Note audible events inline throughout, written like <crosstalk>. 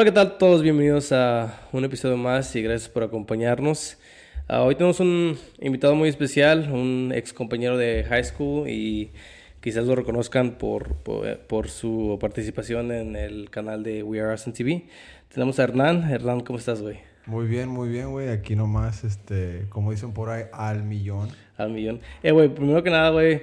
Hola, ¿qué tal todos? Bienvenidos a un episodio más y gracias por acompañarnos. Ah, hoy tenemos un invitado muy especial, un ex compañero de high school y quizás lo reconozcan por, por, su participación en el canal de We Are Awesome TV. Tenemos a Hernán. Hernán, ¿cómo estás, güey? Muy bien, muy bien, güey. Aquí nomás, este, como dicen por ahí, al millón. Al millón. Eh, güey, primero que nada, güey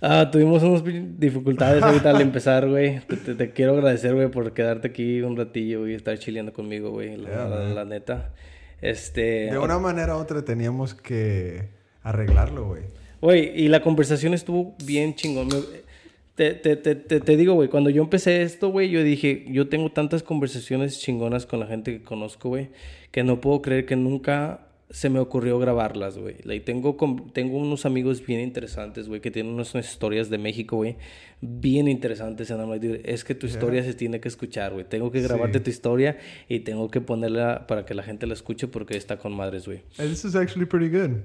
Ah, tuvimos unas dificultades ahorita al <laughs> empezar, güey. Te, quiero agradecer, güey, por quedarte aquí un ratillo y estar chileando conmigo, güey. La, neta. Este... De una manera u otra teníamos que arreglarlo, güey. Güey, y la conversación estuvo bien chingón. Te, te, te, te, digo, güey, cuando yo empecé esto, güey, yo dije, yo tengo tantas conversaciones chingonas con la gente que conozco, güey, que no puedo creer que nunca se me ocurrió grabarlas, güey. Like, tengo, tengo unos amigos bien interesantes, güey, que tienen unas historias de México, güey, bien interesantes. En es que tu historia se tiene que escuchar, güey. Tengo que grabarte tu historia y tengo que ponerla para que la gente la escuche porque está con madres, güey. This is actually pretty good.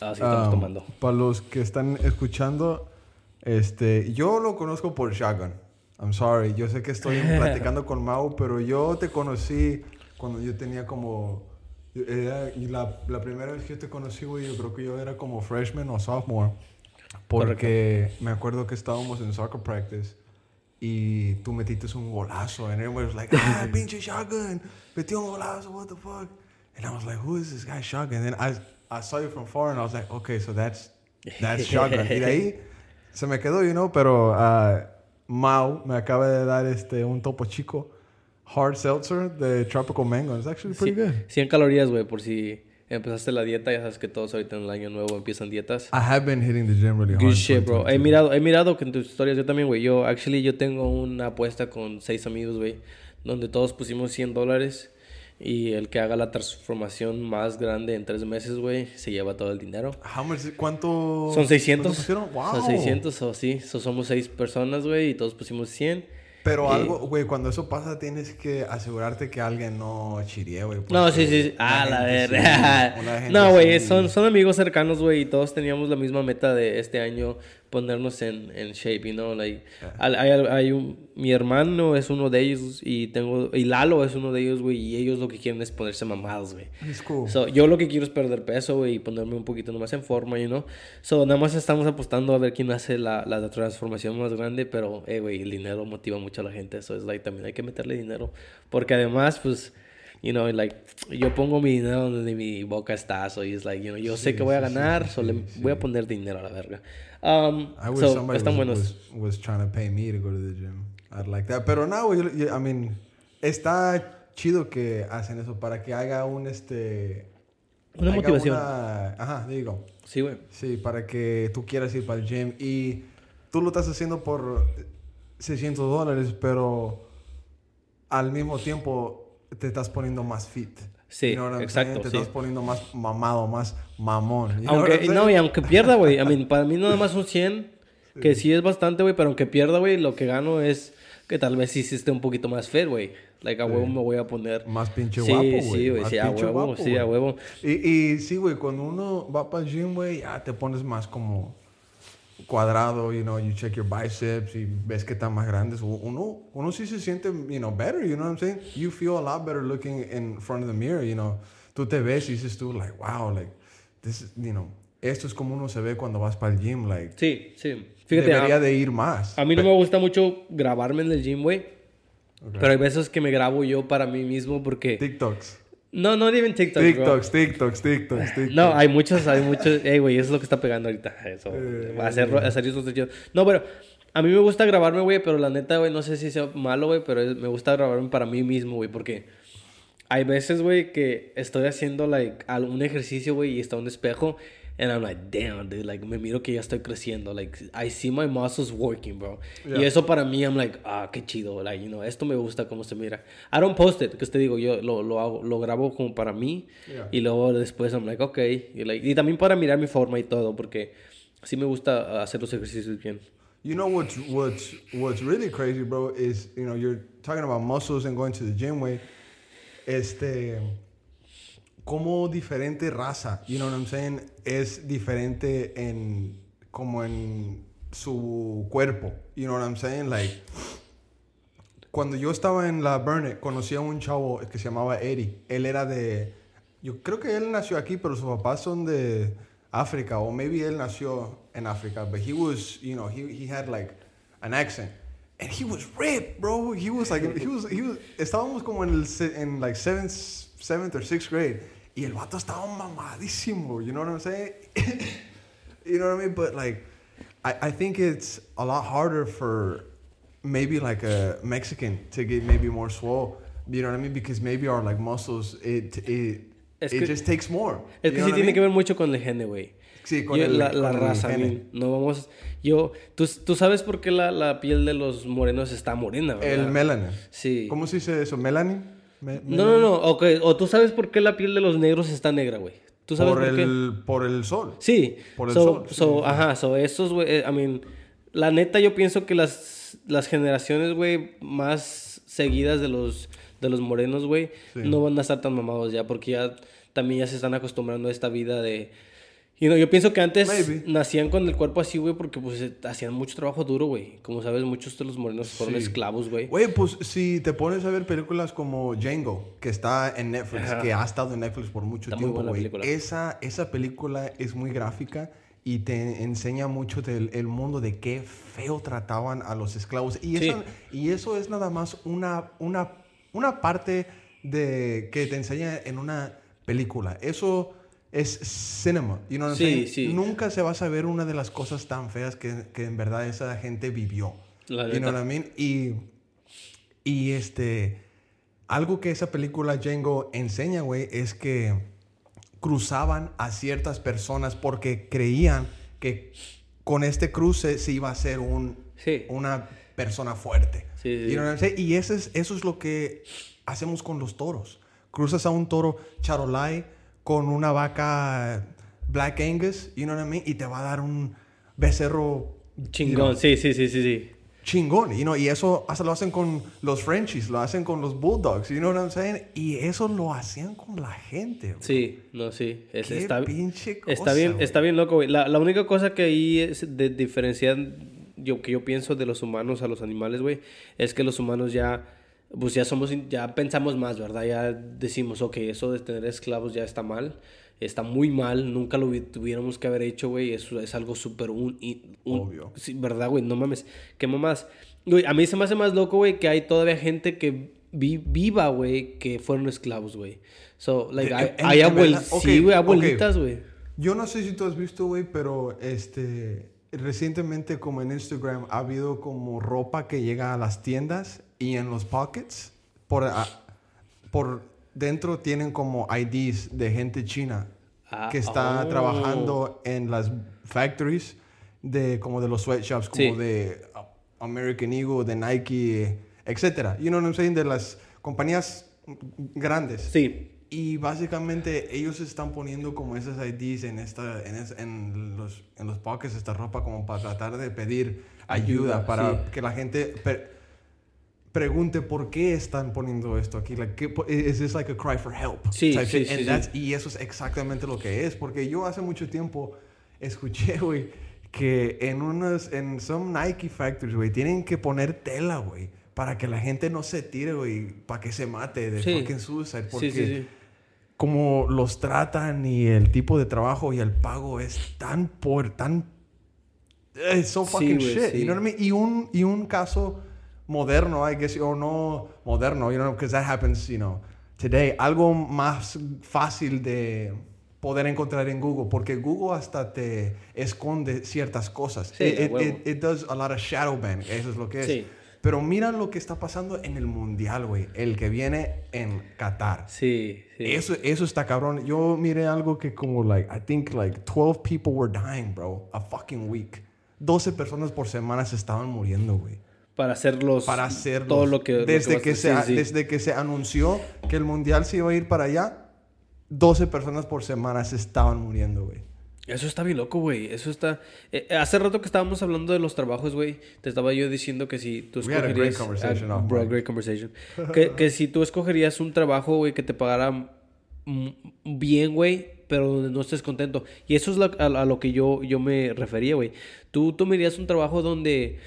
Ah, sí, estamos um, tomando. Para los que están escuchando, este, yo lo conozco por Shotgun. I'm sorry, yo sé que estoy <laughs> platicando con Mau, pero yo te conocí cuando yo tenía como y la, la, primera vez que te conocí, güey, yo creo que yo era como freshman o sophomore. Porque me acuerdo que estábamos en soccer practice y tú metiste un golazo. And everybody was like, <laughs> ah, pinche shotgun. Metió un golazo, what the fuck? And I was like, who is this guy shotgun? And then I, I saw you from far and I was like, okay, so that's, that's shotgun. y de ahí se me quedó, you know, pero uh, Mau me acaba de dar este, un topo chico hard seltzer de Tropical Mango. It's actually pretty good. 100 calorías, güey, por si empezaste la dieta. Ya sabes que todos ahorita en el año nuevo empiezan dietas. I have been hitting the gym really hard. Good shit, bro. He mirado, he mirado que en tus historias yo también, güey. Yo, actually, yo tengo una apuesta con seis amigos, güey, donde todos pusimos 100 dólares. Y el que haga la transformación más grande en tres meses, güey, se lleva todo el dinero. ¿Cuánto? Son 600. Wow. Son 600 o sí. somos seis personas, güey, y todos pusimos 100. Pero algo, güey, cuando eso pasa tienes que asegurarte que alguien no chirie, güey. No, sí, sí. Ah, la verdad. <laughs> no, güey, son, son amigos cercanos, güey, y todos teníamos la misma meta de este año ponernos en, en shape, you know, like, hay, hay un, mi hermano es uno de ellos y tengo, y Lalo es uno de ellos, güey, y ellos lo que quieren es ponerse mamados, güey. Cool. So, yo lo que quiero es perder peso, güey, y ponerme un poquito más en forma, you know. So, nada más estamos apostando a ver quién hace la, la transformación más grande, pero, eh, güey, el dinero motiva mucho a la gente, eso es, like, también hay que meterle dinero, porque además, pues, you know, like, yo pongo mi dinero donde mi boca está, so it's like, you know, yo sé que voy a ganar, so le voy a poner dinero a la verga. Um, I wish so, somebody están was, buenos. Was, was, trying to pay me to go to the gym. I'd like that. Pero no, I mean, está chido que hacen eso para que haga un este. Una motivación. ajá, digo. Sí, güey. Sí, para que tú quieras ir para el gym y tú lo estás haciendo por 600 dólares, pero al mismo tiempo te estás poniendo más fit. Sí, exacto. Te estás poniendo más mamado, más mamón. Aunque, no, y aunque pierda, güey. I mean, para mí nada más un 100, que sí es bastante, güey, pero aunque pierda, güey, lo que gano es que tal vez sí esté un poquito más fair, güey. Like, a huevo me voy a poner... Más pinche guapo, güey. Sí, güey, sí, a huevo, sí, a huevo. Y, y sí, güey, cuando uno va para el gym, güey, ya te pones más como cuadrado, you know, you check your biceps y ves que están más grandes. Uno, uno sí se siente, you know, better, you know what I'm saying? You feel a lot better looking in front of the mirror, you know. Tú te ves y dices tú, like, wow, like, this, you know, esto es como uno se ve cuando vas para el gym, like. Sí, sí. Fíjate, debería de ir más. A mí no me gusta mucho grabarme en el gym, güey. Pero hay veces que me grabo yo para mí mismo porque... TikToks. No, no even TikTok. TikToks, TikToks, TikToks, TikToks. No, hay muchos, hay muchos. Ey, güey, eso es lo que está pegando ahorita. Eso. Eh, va a hacer, hacer eso No, pero a mí me gusta grabarme, güey, pero la neta, güey, no sé si sea malo, güey, pero me gusta grabarme para mí mismo, güey, porque hay veces, güey, que estoy haciendo, like, algún ejercicio, güey, y está un espejo And I'm like, damn, dude, like, me miro que ya estoy creciendo. Like, I see my muscles working, bro. Y eso para mí, I'm like, ah, qué chido. Like, you know, esto me gusta cómo se mira. I don't post it, que te digo, yo lo, lo, hago, lo grabo como para mí. Y luego después, I'm like, ok. Y, like, y también para mirar mi forma y todo, porque sí me gusta hacer los ejercicios bien. You know what's, what's, what's really crazy, bro, is, you know, you're talking about muscles and going to the gym, way. Este como diferente raza, you know what I'm saying, es diferente en como en su cuerpo, you know what I'm saying, like Cuando yo estaba en la Burnett, conocí a un chavo que se llamaba Eddie. Él era de... Yo creo que él nació aquí, pero sus papás son de África. O maybe él nació en África. But he was, you know, he, he had like an accent. And he was ripped, bro. He was like, he was, he was... Estábamos como en, el, en like seventh, seventh or sixth grade. Y el vato estaba mamadísimo. You know what I'm saying? <coughs> you know what I mean? But like, I, I think it's a lot harder for maybe like a Mexican to get maybe more swole. You know what I mean? Because maybe our like muscles, it it Es it just takes more. Es que sí tiene que ver mucho con el gene, güey. Sí, con Yo- el- la, la con el raza, men. No vamos. Yo. ¿tú, tú sabes por qué la, la piel de los morenos está morena, ¿verdad? El melanin. Sí. ¿Cómo se dice eso? ¿Melanin? Me- No, no, no. ok, O tú sabes por qué la piel de los negros está negra, güey. ¿Tú sabes por, por, qué? el, por el sol. Sí. por el so, sol, so, sí. Ajá, so esos, güey. eh, I mean, la neta, yo pienso que las, las generaciones, güey, más seguidas de los, de los morenos, güey, Sí. no van a estar tan mamados ya, porque ya también ya se están acostumbrando a esta vida de. Y no, yo pienso que antes Maybe. nacían con el cuerpo así, güey, porque pues hacían mucho trabajo duro, güey. Como sabes, muchos de los morenos fueron Sí. esclavos, güey. Güey, pues si te pones a ver películas como Django, que está en Netflix, Ajá. que ha estado en Netflix por mucho Está tiempo, güey. Esa, esa película es muy gráfica y te enseña mucho del el mundo de qué feo trataban a los esclavos. Y, Sí. eso, y eso es nada más una, una, una parte de, que te enseña en una película. Eso es cinema. You know what I'm Sí, saying? sí. Nunca se va a saber una de las cosas tan feas que, que en verdad esa gente vivió. La You know what I mean? Y, y este, algo que esa película Django enseña, güey, es que cruzaban a ciertas personas porque creían que con este cruce se iba a ser un, Sí. una persona fuerte. Sí, sí, You know what I'm saying? Y eso es, eso es lo que hacemos con los toros. Cruzas a un toro charolai con una vaca Black Angus, you know what I mean? Y te va a dar un becerro Chingón, sí, sí, sí, sí, sí. chingón, you know, y eso hasta lo hacen con los Frenchies, lo hacen con los Bulldogs, you know what I'm saying? Y eso lo hacían con la gente. güey. Sí, no, sí. Es- Qué está, pinche cosa, está bien, está bien loco, güey. La, la única cosa que ahí es de diferenciar yo que yo pienso de los humanos a los animales, güey, es que los humanos ya pues ya somos ya pensamos más, ¿verdad? Ya decimos, ok, eso de tener esclavos ya está mal. Está muy mal, nunca lo tuviéramos que haber hecho, güey. Eso es algo súper un, un- Obvio. Sí, ¿verdad, güey? No mames. ¿Qué mamás? Güey, a mí se me hace más loco, güey, que hay todavía gente que vi- viva, güey, que fueron esclavos, güey. So, like, En- hay, en- hay en abuel- verdad, ok, sí, güey, abuelitas, güey. Yo no sé si tú has visto, güey, pero este recientemente como en Instagram ha habido como ropa que llega a las tiendas y en los pockets por a- por dentro tienen como IDs de gente china Ah, que está oh. trabajando en las factories de como de los sweatshops como Sí. de American Eagle, de Nike, etcétera. You know what I'm saying? De las compañías grandes. Sí. Y básicamente ellos están poniendo como esas IDs en, esta, en, es- en los, en los pockets, esta ropa, como para tratar de pedir ayuda, Ayuda, para sí. que la gente pregunte por qué están poniendo esto aquí. Like, ¿qué is this like a cry for help? Sí, type sí, sí, And sí. Y eso es exactamente lo que es. Porque yo hace mucho tiempo escuché, <laughs> güey, que en unos, en some Nike factories, güey, tienen que poner tela, güey. Para que la gente no se tire, güey. Para que se mate de Sí. fucking suicide. Porque Sí, sí, sí. como los tratan y el tipo de trabajo y el pago es tan por tan it's so Sí, fucking shit sí. you know what I mean? y un y un caso moderno I guess o no moderno you know because that happens you know today algo más fácil de poder encontrar en Google porque Google hasta te esconde ciertas cosas Sí, it, it- it does a lot of shadow ban eso es lo que es Sí. pero mira lo que está pasando en el mundial güey el que viene en Qatar Sí, sí. eso, eso está cabrón. Yo miré algo que como, like, I think, like, 12 people were dying, bro. A fucking week. 12 personas por semana se estaban muriendo, güey. Para hacer los... Para hacerlo. Todo lo que... Desde que, se, sí, sí. desde que se anunció que el mundial se iba a ir para allá, 12 personas por semana se estaban muriendo, güey. Eso está bien loco, güey. Eso está... eh, eh, hace rato que estábamos hablando de los trabajos, güey, te estaba yo diciendo que si tú We had a great escogerías... bro, great conversation. que, que si tú escogerías un trabajo, güey, que te pagara bien, güey, pero donde no estés contento. Y eso es lo- a, a lo que yo, yo me refería, güey. Tú, tú me dirías un trabajo donde...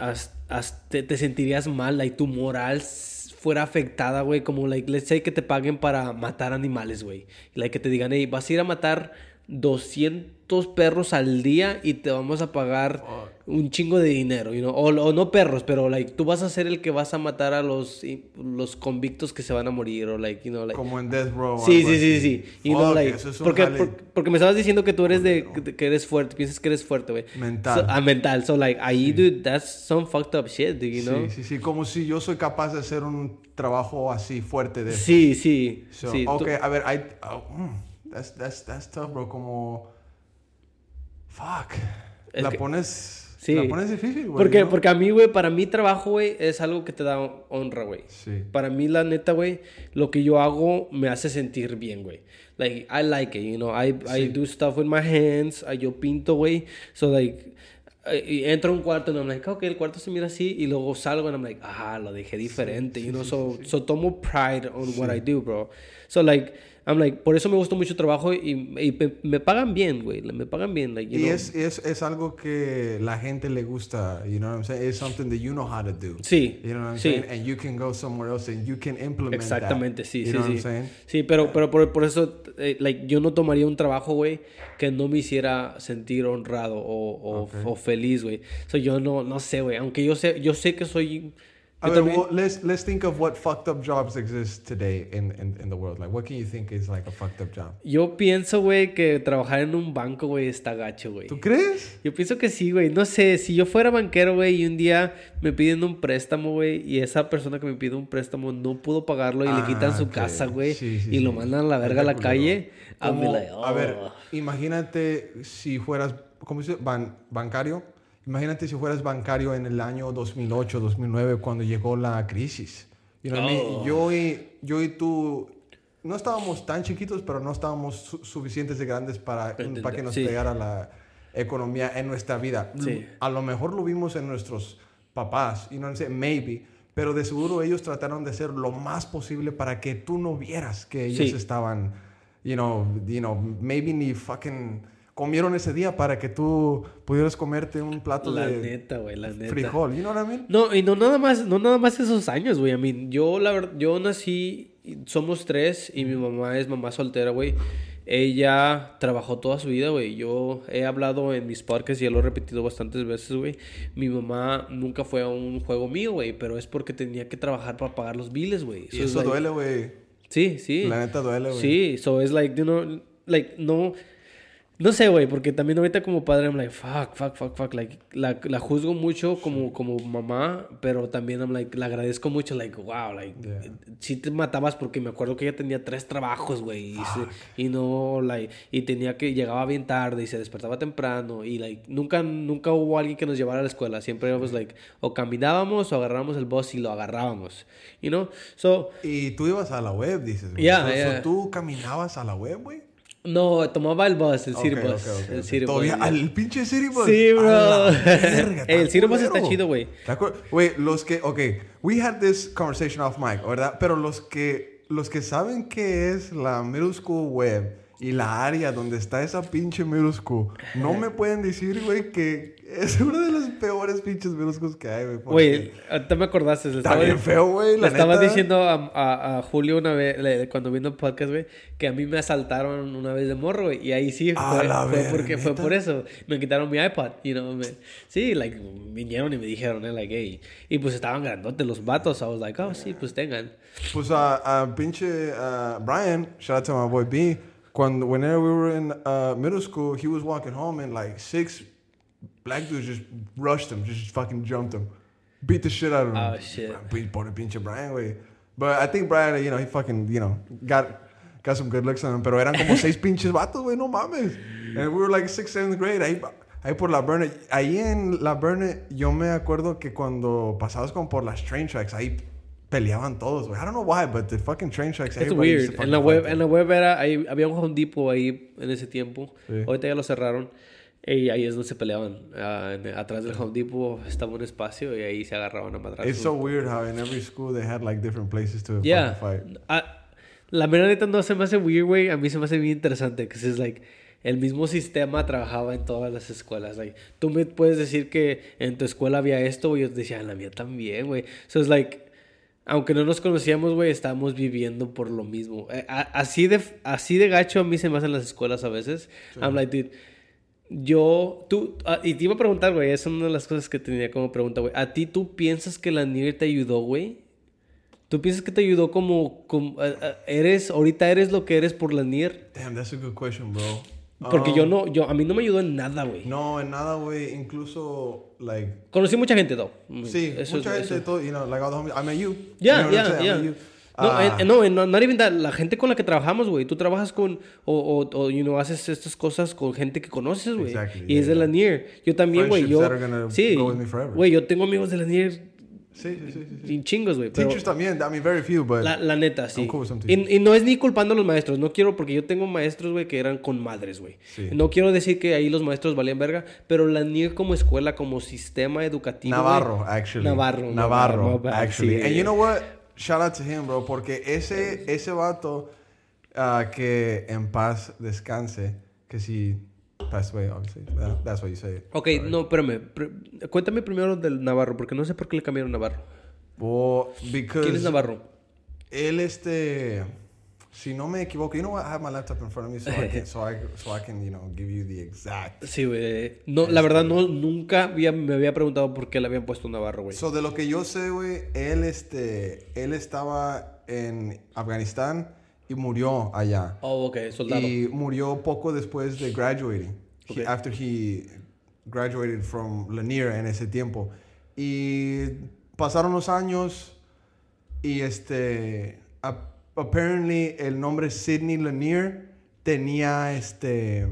as- te, te sentirías mal, like, tu moral fuera afectada, güey, como, like, let's say que te paguen para matar animales, güey. Like, que te digan, hey, vas a ir a matar 200 perros al día y te vamos a pagar un chingo de dinero, you know? o, o no perros, pero, like, tú vas a ser el que vas a matar a los, los convictos que se van a morir, o, like, you know, like... Como en Death Row. Sí, sí, sí, sí. Y no, Fuck, like, es porque, jale por- porque me estabas diciendo que tú eres de, que- eres fuerte, piensas que eres fuerte, güey. Mental. So- ah, mental. So, like, ahí, dude, that's some fucked up shit, dude, you know? Sí, sí, sí. Como si yo soy capaz de hacer un trabajo así fuerte de... Sí, sí. So, sí, tú- ok, a ver, I, oh, mm, that's, that's, that's tough, bro. Como... Fuck. Es la que- pones... Sí. La pones difícil, güey. Porque, ¿no? porque a mí, güey, para mí trabajo, güey, es algo que te da honra, güey. Sí. Para mí, la neta, güey, lo que yo hago me hace sentir bien, güey. Like, I like it, you know. I, I do stuff with my hands. I- yo pinto, güey. So, like, eh, y entro a un cuarto y I'm like, ok, el cuarto se mira así. Y luego salgo and I'm like, ah, lo dejé diferente, you know. so, so tomo pride on what I do, bro. So, like, I'm like, por eso me gusta mucho el trabajo y, y me, me pagan bien, güey. Me pagan bien, like, you Y know. es, es, es algo que la gente le gusta, you know what I'm saying? It's something that you know how to do. Sí, You know what I'm sí. saying? And you can go somewhere else and you can implement Exactamente, that. sí, you sí, know sí. what I'm saying? Sí, pero, pero por, por eso, eh, like, yo no tomaría un trabajo, güey, que no me hiciera sentir honrado o, o, Ok. o feliz, güey. So, yo no, no sé, güey. Aunque yo sé, yo sé que soy... Well, let's, let's think of what fucked up jobs exist today in, in, in the world. Like, what can you think is like a fucked up job? yo pienso, güey, que trabajar en un banco, güey, está gacho, güey. ¿Tú crees? Yo pienso que sí, güey. No sé, si yo fuera banquero, güey, y un día me piden un préstamo, güey, y esa persona que me pide un préstamo no pudo pagarlo y le Ah, quitan su ok. casa, güey, Sí, sí, y lo sí. mandan a la verga a la calle, Como- like, A ver, "Oh". imagínate si fueras, ¿cómo dice? Ban- bancario. Imagínate si fueras bancario en el año 2008, 2009, cuando llegó la crisis. You know what I mean? Oh. Yo, y, yo y tú no estábamos tan chiquitos, pero no estábamos su- suficientes de grandes para, para que nos sí. pegara la economía en nuestra vida. Sí. A lo mejor lo vimos en nuestros papás, y no sé, maybe, pero de seguro ellos trataron de hacer lo más posible para que tú no vieras que ellos Sí. estaban, you know, you know, maybe ni fucking comieron ese día para que tú pudieras comerte un plato La de neta, güey, la neta. frijol, you know what I mean? No, y no nada más, no nada más esos años, güey. A mí, yo la verdad, yo nací, somos tres y mi mamá es mamá soltera, güey. Ella trabajó toda su vida, güey. Yo he hablado en mis podcasts y ya lo he repetido bastantes veces, güey. Mi mamá nunca fue a un juego mío, güey, pero es porque tenía que trabajar para pagar los biles, güey. Y So, eso like- duele, güey. Sí, sí. La neta duele, güey. Sí, so es like, you know, like, no, no sé, güey, porque también ahorita como padre, I'm like, fuck, fuck, fuck, fuck, like, la, la juzgo mucho como, como mamá, pero también, I'm like, la agradezco mucho, like, wow, like, Yeah. sí te matabas porque me acuerdo que ella tenía tres trabajos, güey, y, y no, like, y tenía que, llegaba bien tarde y se despertaba temprano, y, like, nunca, nunca hubo alguien que nos llevara a la escuela, siempre éramos, like, o caminábamos o agarrábamos el bus y lo agarrábamos, you know, so... Y tú ibas a la web, dices, güey. Yeah, So- so yeah. tú caminabas a la web, güey. No, tomaba el bus, el City Ok, Bus. ok, ok, el Todavía al pinche City Bus. Sí, bro. verga, El está City Bus está chido, güey. ¿Te acuer- Güey, los que, ok, we had this conversation off mic, ¿verdad? Pero los que, los que saben qué es la middle school web y la área donde está esa pinche school, no me pueden decir, güey, que es una de las peores pinches schools que hay, güey. Güey, ahorita me acordaste. Le Está estaba, bien feo, güey, Le la estaba neta. diciendo a, a- a Julio una vez, le- cuando vino el podcast, güey, que a mí me asaltaron una vez de morro, güey. Y ahí sí A fue, la fue porque fue ¿neta? por eso. Me quitaron mi iPod, you know. me- sí, like, vinieron y me dijeron, eh, like, hey. Y pues estaban grandotes los vatos. I was like, oh, sí, pues tengan. Pues a, a pinche uh, Brian, shout out to my boy B, cuando whenever we were in uh, middle school, he was walking home and like six black dudes just rushed him, just fucking jumped him, beat the shit out of him. Oh, shit. Beat por pinche Brian, güey. But I think Brian, you know, he fucking, you know, got got some good looks on him. Pero eran como seis <laughs> pinches vatos, güey, no mames. And we were like sixth, seventh grade, ahí, ahí por la Burnett. Ahí en la Burnett, yo me acuerdo que cuando pasabas como por las train tracks, ahí peleaban todos, güey. I don't know why, but the fucking train tracks, used weird. to En la web, en la web era, ahí, había un Home Depot ahí en ese tiempo. Sí. Ahorita ya lo cerraron. Y ahí es donde se peleaban. Ah, en- atrás del Home Depot estaba un espacio y ahí se agarraban a madrazos. It's so weird how in every school they had like different places to Yeah. fight. Ah, la mera neta no se me hace weird, güey. A mí se me hace bien interesante. Que es like, el mismo sistema trabajaba en todas las escuelas. Like, tú me puedes decir que en tu escuela había esto, güey. Yo decía, en la mía también, güey. So, es like, aunque no nos conocíamos, güey, estábamos viviendo por lo mismo. Eh, así, de, así de gacho a mí se me hacen las escuelas a veces. I'm like, dude, yo, tú, ah, y te iba a preguntar, güey, es una de las cosas que tenía como pregunta, güey. ¿A ti tú piensas que la NIR te ayudó, güey? ¿Tú piensas que te ayudó como, como eh, eh, eres, ahorita eres lo que eres por la NIR? Damn, that's a good question, bro. Porque yo um, no, yo, a mí no me ayudó en nada, güey. No, en nada, güey. Incluso, like... Conocí mucha gente, though. Sí, eso, mucha eso. gente, todo, you know, like all the homies. I met you. Yeah, you know yeah, yeah. No, Ah. eh, no, no, not even that. La gente con la que trabajamos, güey. Tú trabajas con, o, o, o, you know, haces estas cosas con gente que conoces, güey. Exactly, y es de yeah, la NIR. Yo también, güey. Yo, sí, güey, yo tengo amigos de la NIR Sí, sí, sí. y chingos, güey. Pero Teachers también, I mean, very few, but... la, la neta, sí. I'm cool with some teachers. Y, y no es ni culpando a los maestros. No quiero, porque yo tengo maestros, güey, que eran con madres, güey. Sí. No quiero decir que ahí los maestros valían verga, pero la NIR como escuela, como sistema educativo. Navarro, actually. Navarro. Navarro, actually. sí. And you know what? Shout out to him, bro. Porque ese, ese vato ah, que en paz descanse, que si passed away, obviously. That- that's what you say. Ok, no, espérame. Pr- Cuéntame primero del Navarro, porque no sé por qué le cambiaron Navarro. Well, because ¿Quién es Navarro? él, este... Si no me equivoco, you know what? I have my laptop in front of me so I can, <laughs> so I, so I can you know, give you the exact... Sí, güey. No, la verdad, no, nunca había- me había preguntado por qué le habían puesto Navarro, güey. So, de lo que yo sé, güey, él, este, él estaba en Afganistán y murió allá. Oh, ok, soldado. Y murió poco después de graduating. He- Ok. after he graduated from Lanier en ese tiempo. Y pasaron los años y este ap- apparently el nombre Sidney Lanier tenía este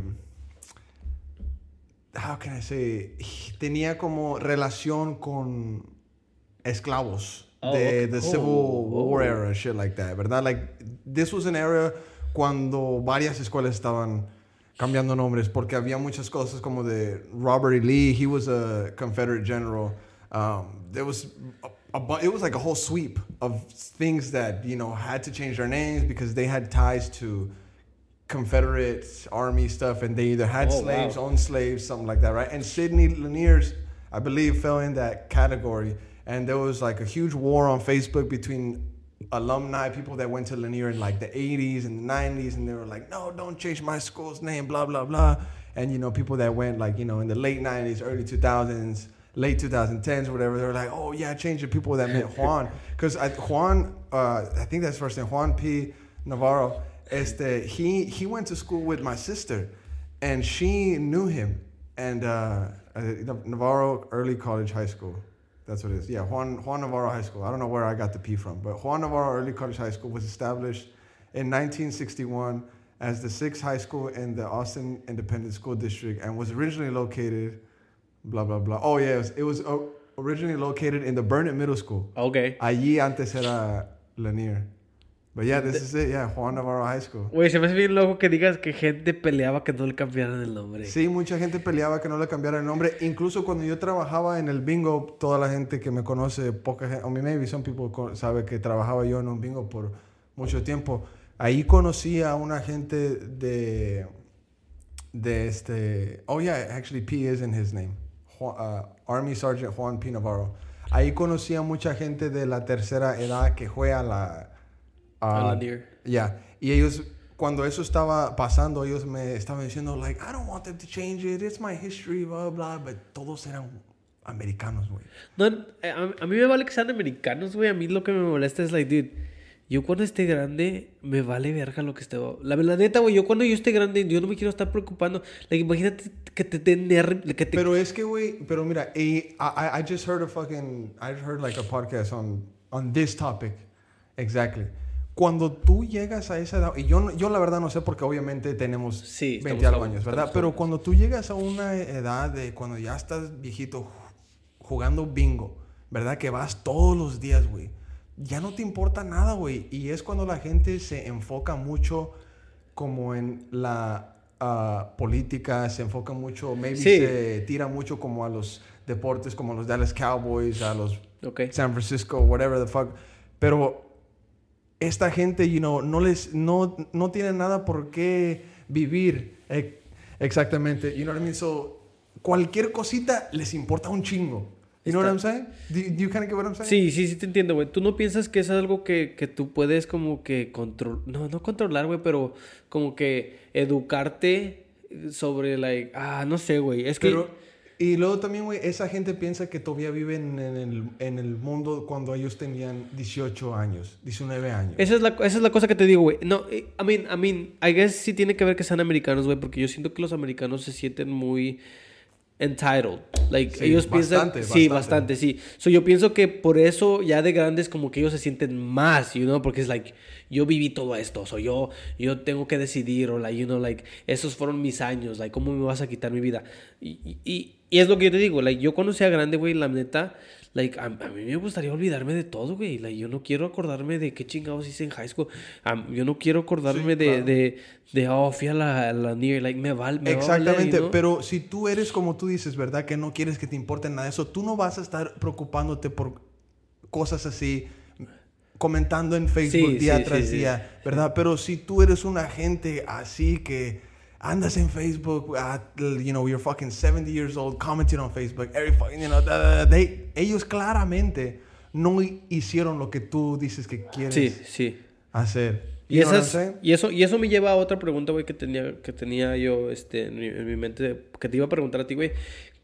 how can I say tenía como relación con esclavos Oh, de ok. the Civil Oh, War oh. era shit like that, ¿verdad? Like this was an era cuando varias escuelas estaban cambiando nombres porque había muchas cosas como de Robert E. Lee, he was a Confederate general. Um, there was a, a it was like a whole sweep of things that you know had to change their names because they had ties to Confederate army stuff, and they either had Oh, slaves, wow. owned slaves, something like that, right? And Sidney Lanier's, I believe, fell in that category. And there was like a huge war on Facebook between alumni, people that went to Lanier in like the 80s and the 90s, and they were like, no, don't change my school's name, blah, blah, blah. And, you know, people that went like, you know, in the late 90s, early 2000s, late 2010s, whatever, they were like, oh, yeah, change the people that meant Juan. <laughs> Because Juan, uh, I think that's first name, Juan P. Navarro, este, he, he went to school with my sister, and she knew him. And uh, uh, Navarro Early College High School. That's what it is. Yeah, Juan, Juan Navarro High School. I don't know where I got the P from, but Juan Navarro Early College High School was established in 1961 as the sixth high school in the Austin Independent School District and was originally located, blah, blah, blah. Oh, yeah, it was, it was uh, originally located in the Burnett Middle School. Ok. Allí antes era Lanier. But yeah, this is it. Yeah, Juan Navarro High School. Güey, se me hace bien loco que digas que gente peleaba que no le cambiaran el nombre. Sí, mucha gente peleaba que no le cambiara el nombre. Incluso cuando yo trabajaba en el bingo, toda la gente que me conoce, poca gente, o maybe some people sabe que trabajaba yo en un bingo por mucho tiempo. Ahí conocí a una gente de, de este, oh yeah, actually P is in his name, Ju- uh, Army Sergeant Juan P. Navarro. Ahí conocí a mucha gente de la tercera edad que fue a la... NIR. ya. Y ellos, cuando eso estaba pasando, ellos me estaban diciendo, like, I don't want them to change it. It's my history, blah, blah. But todos eran americanos, güey. No, eh, a, a mí me vale que sean americanos, güey. A mí lo que me molesta es, like, dude, yo cuando esté grande, me vale verga lo que esté. La, la neta, güey, yo cuando yo esté grande, yo no me quiero estar preocupando. Like, imagínate que te den te... Pero es que, güey, pero mira, I, I- I just heard a fucking, I heard like a podcast on, on this topic. Exactly. Cuando tú llegas a esa edad, y yo, yo la verdad no sé porque obviamente tenemos Sí, 20 estamos algo años, ¿verdad? Pero cuando tú llegas a una edad de cuando ya estás viejito ju- jugando bingo, ¿verdad? Que vas todos los días, güey. Ya no te importa nada, güey. Y es cuando la gente se enfoca mucho como en la ah, política, se enfoca mucho, maybe Sí. se tira mucho como a los deportes, como a los Dallas Cowboys, a los Ok. San Francisco, whatever the fuck. Pero esta gente, you know, no les, no, no tiene nada por qué vivir. Eh, Exactamente. You know what I mean? So, cualquier cosita les importa un chingo. You know what I'm saying? Do, do you kind of get what I'm saying? Sí, sí, sí te entiendo, güey. ¿Tú no piensas que es algo que, que tú puedes como que controlar, no, no controlar, güey, pero como que educarte sobre, like, ah, no sé, güey. Es que... Y luego también, güey, esa gente piensa que todavía viven en el, en el mundo cuando ellos tenían 18 años, 19 años. Esa es la, esa es la cosa que te digo, güey. No, eh, I mean, I mean, I guess sí tiene que ver que sean americanos, güey, porque yo siento que los americanos se sienten muy entitled. Like, Sí, ellos bastante, piensan... Sí, bastante. bastante, sí. So, yo pienso que por eso, ya de grandes, como que ellos se sienten más, you know, porque es like, yo viví todo esto, so yo, yo tengo que decidir, o like, you know, like, esos fueron mis años, like, ¿cómo me vas a quitar mi vida? Y, y, y es lo que yo te digo, like, yo cuando sea grande, güey, la neta, like, a, a mí me gustaría olvidarme de todo, güey, like, yo no quiero acordarme de qué chingados hice en high school, Am- yo no quiero acordarme Sí, de, claro. de, de, oh, fui a la, la Near, like, me va, me va Exactamente, you know? pero si tú eres como tú dices, ¿verdad? Que no quieres que te importe nada de eso, tú no vas a estar preocupándote por cosas así, comentando en Facebook Sí, día sí, tras día, ¿verdad? Pero si tú eres una gente así que andas en Facebook, at, you know, you're fucking 70 years old, commenting on Facebook, every fucking, you know, da, da, da, they- ellos claramente no hicieron lo que tú dices que quieres Sí, sí. hacer. Y, esas, y, eso, y eso me lleva a otra pregunta, güey, que tenía, que tenía yo este, en, mi, en mi mente, que te iba a preguntar a ti, güey.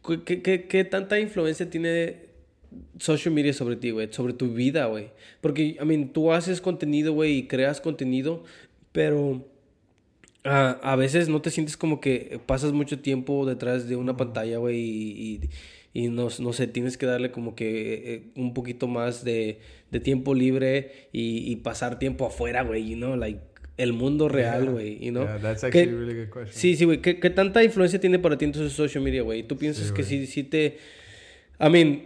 ¿Qué, qué, qué- qué tanta influencia tiene social media sobre ti, güey? Sobre tu vida, güey. Porque, I mean, tú haces contenido, güey, y creas contenido, pero ah, a veces no te sientes como que pasas mucho tiempo detrás de una pantalla, güey, y, y- y no, no sé, tienes que darle como que eh, un poquito más de, de tiempo libre y, y pasar tiempo afuera, güey, you know, like el mundo real, Yeah. güey, you know. Yeah, that's ¿Qué- actually a really good question. Sí, sí, güey. ¿Qué, qué tanta influencia tiene para ti entonces social media, güey? ¿Tú piensas Sí, que sí, sí te... I mean,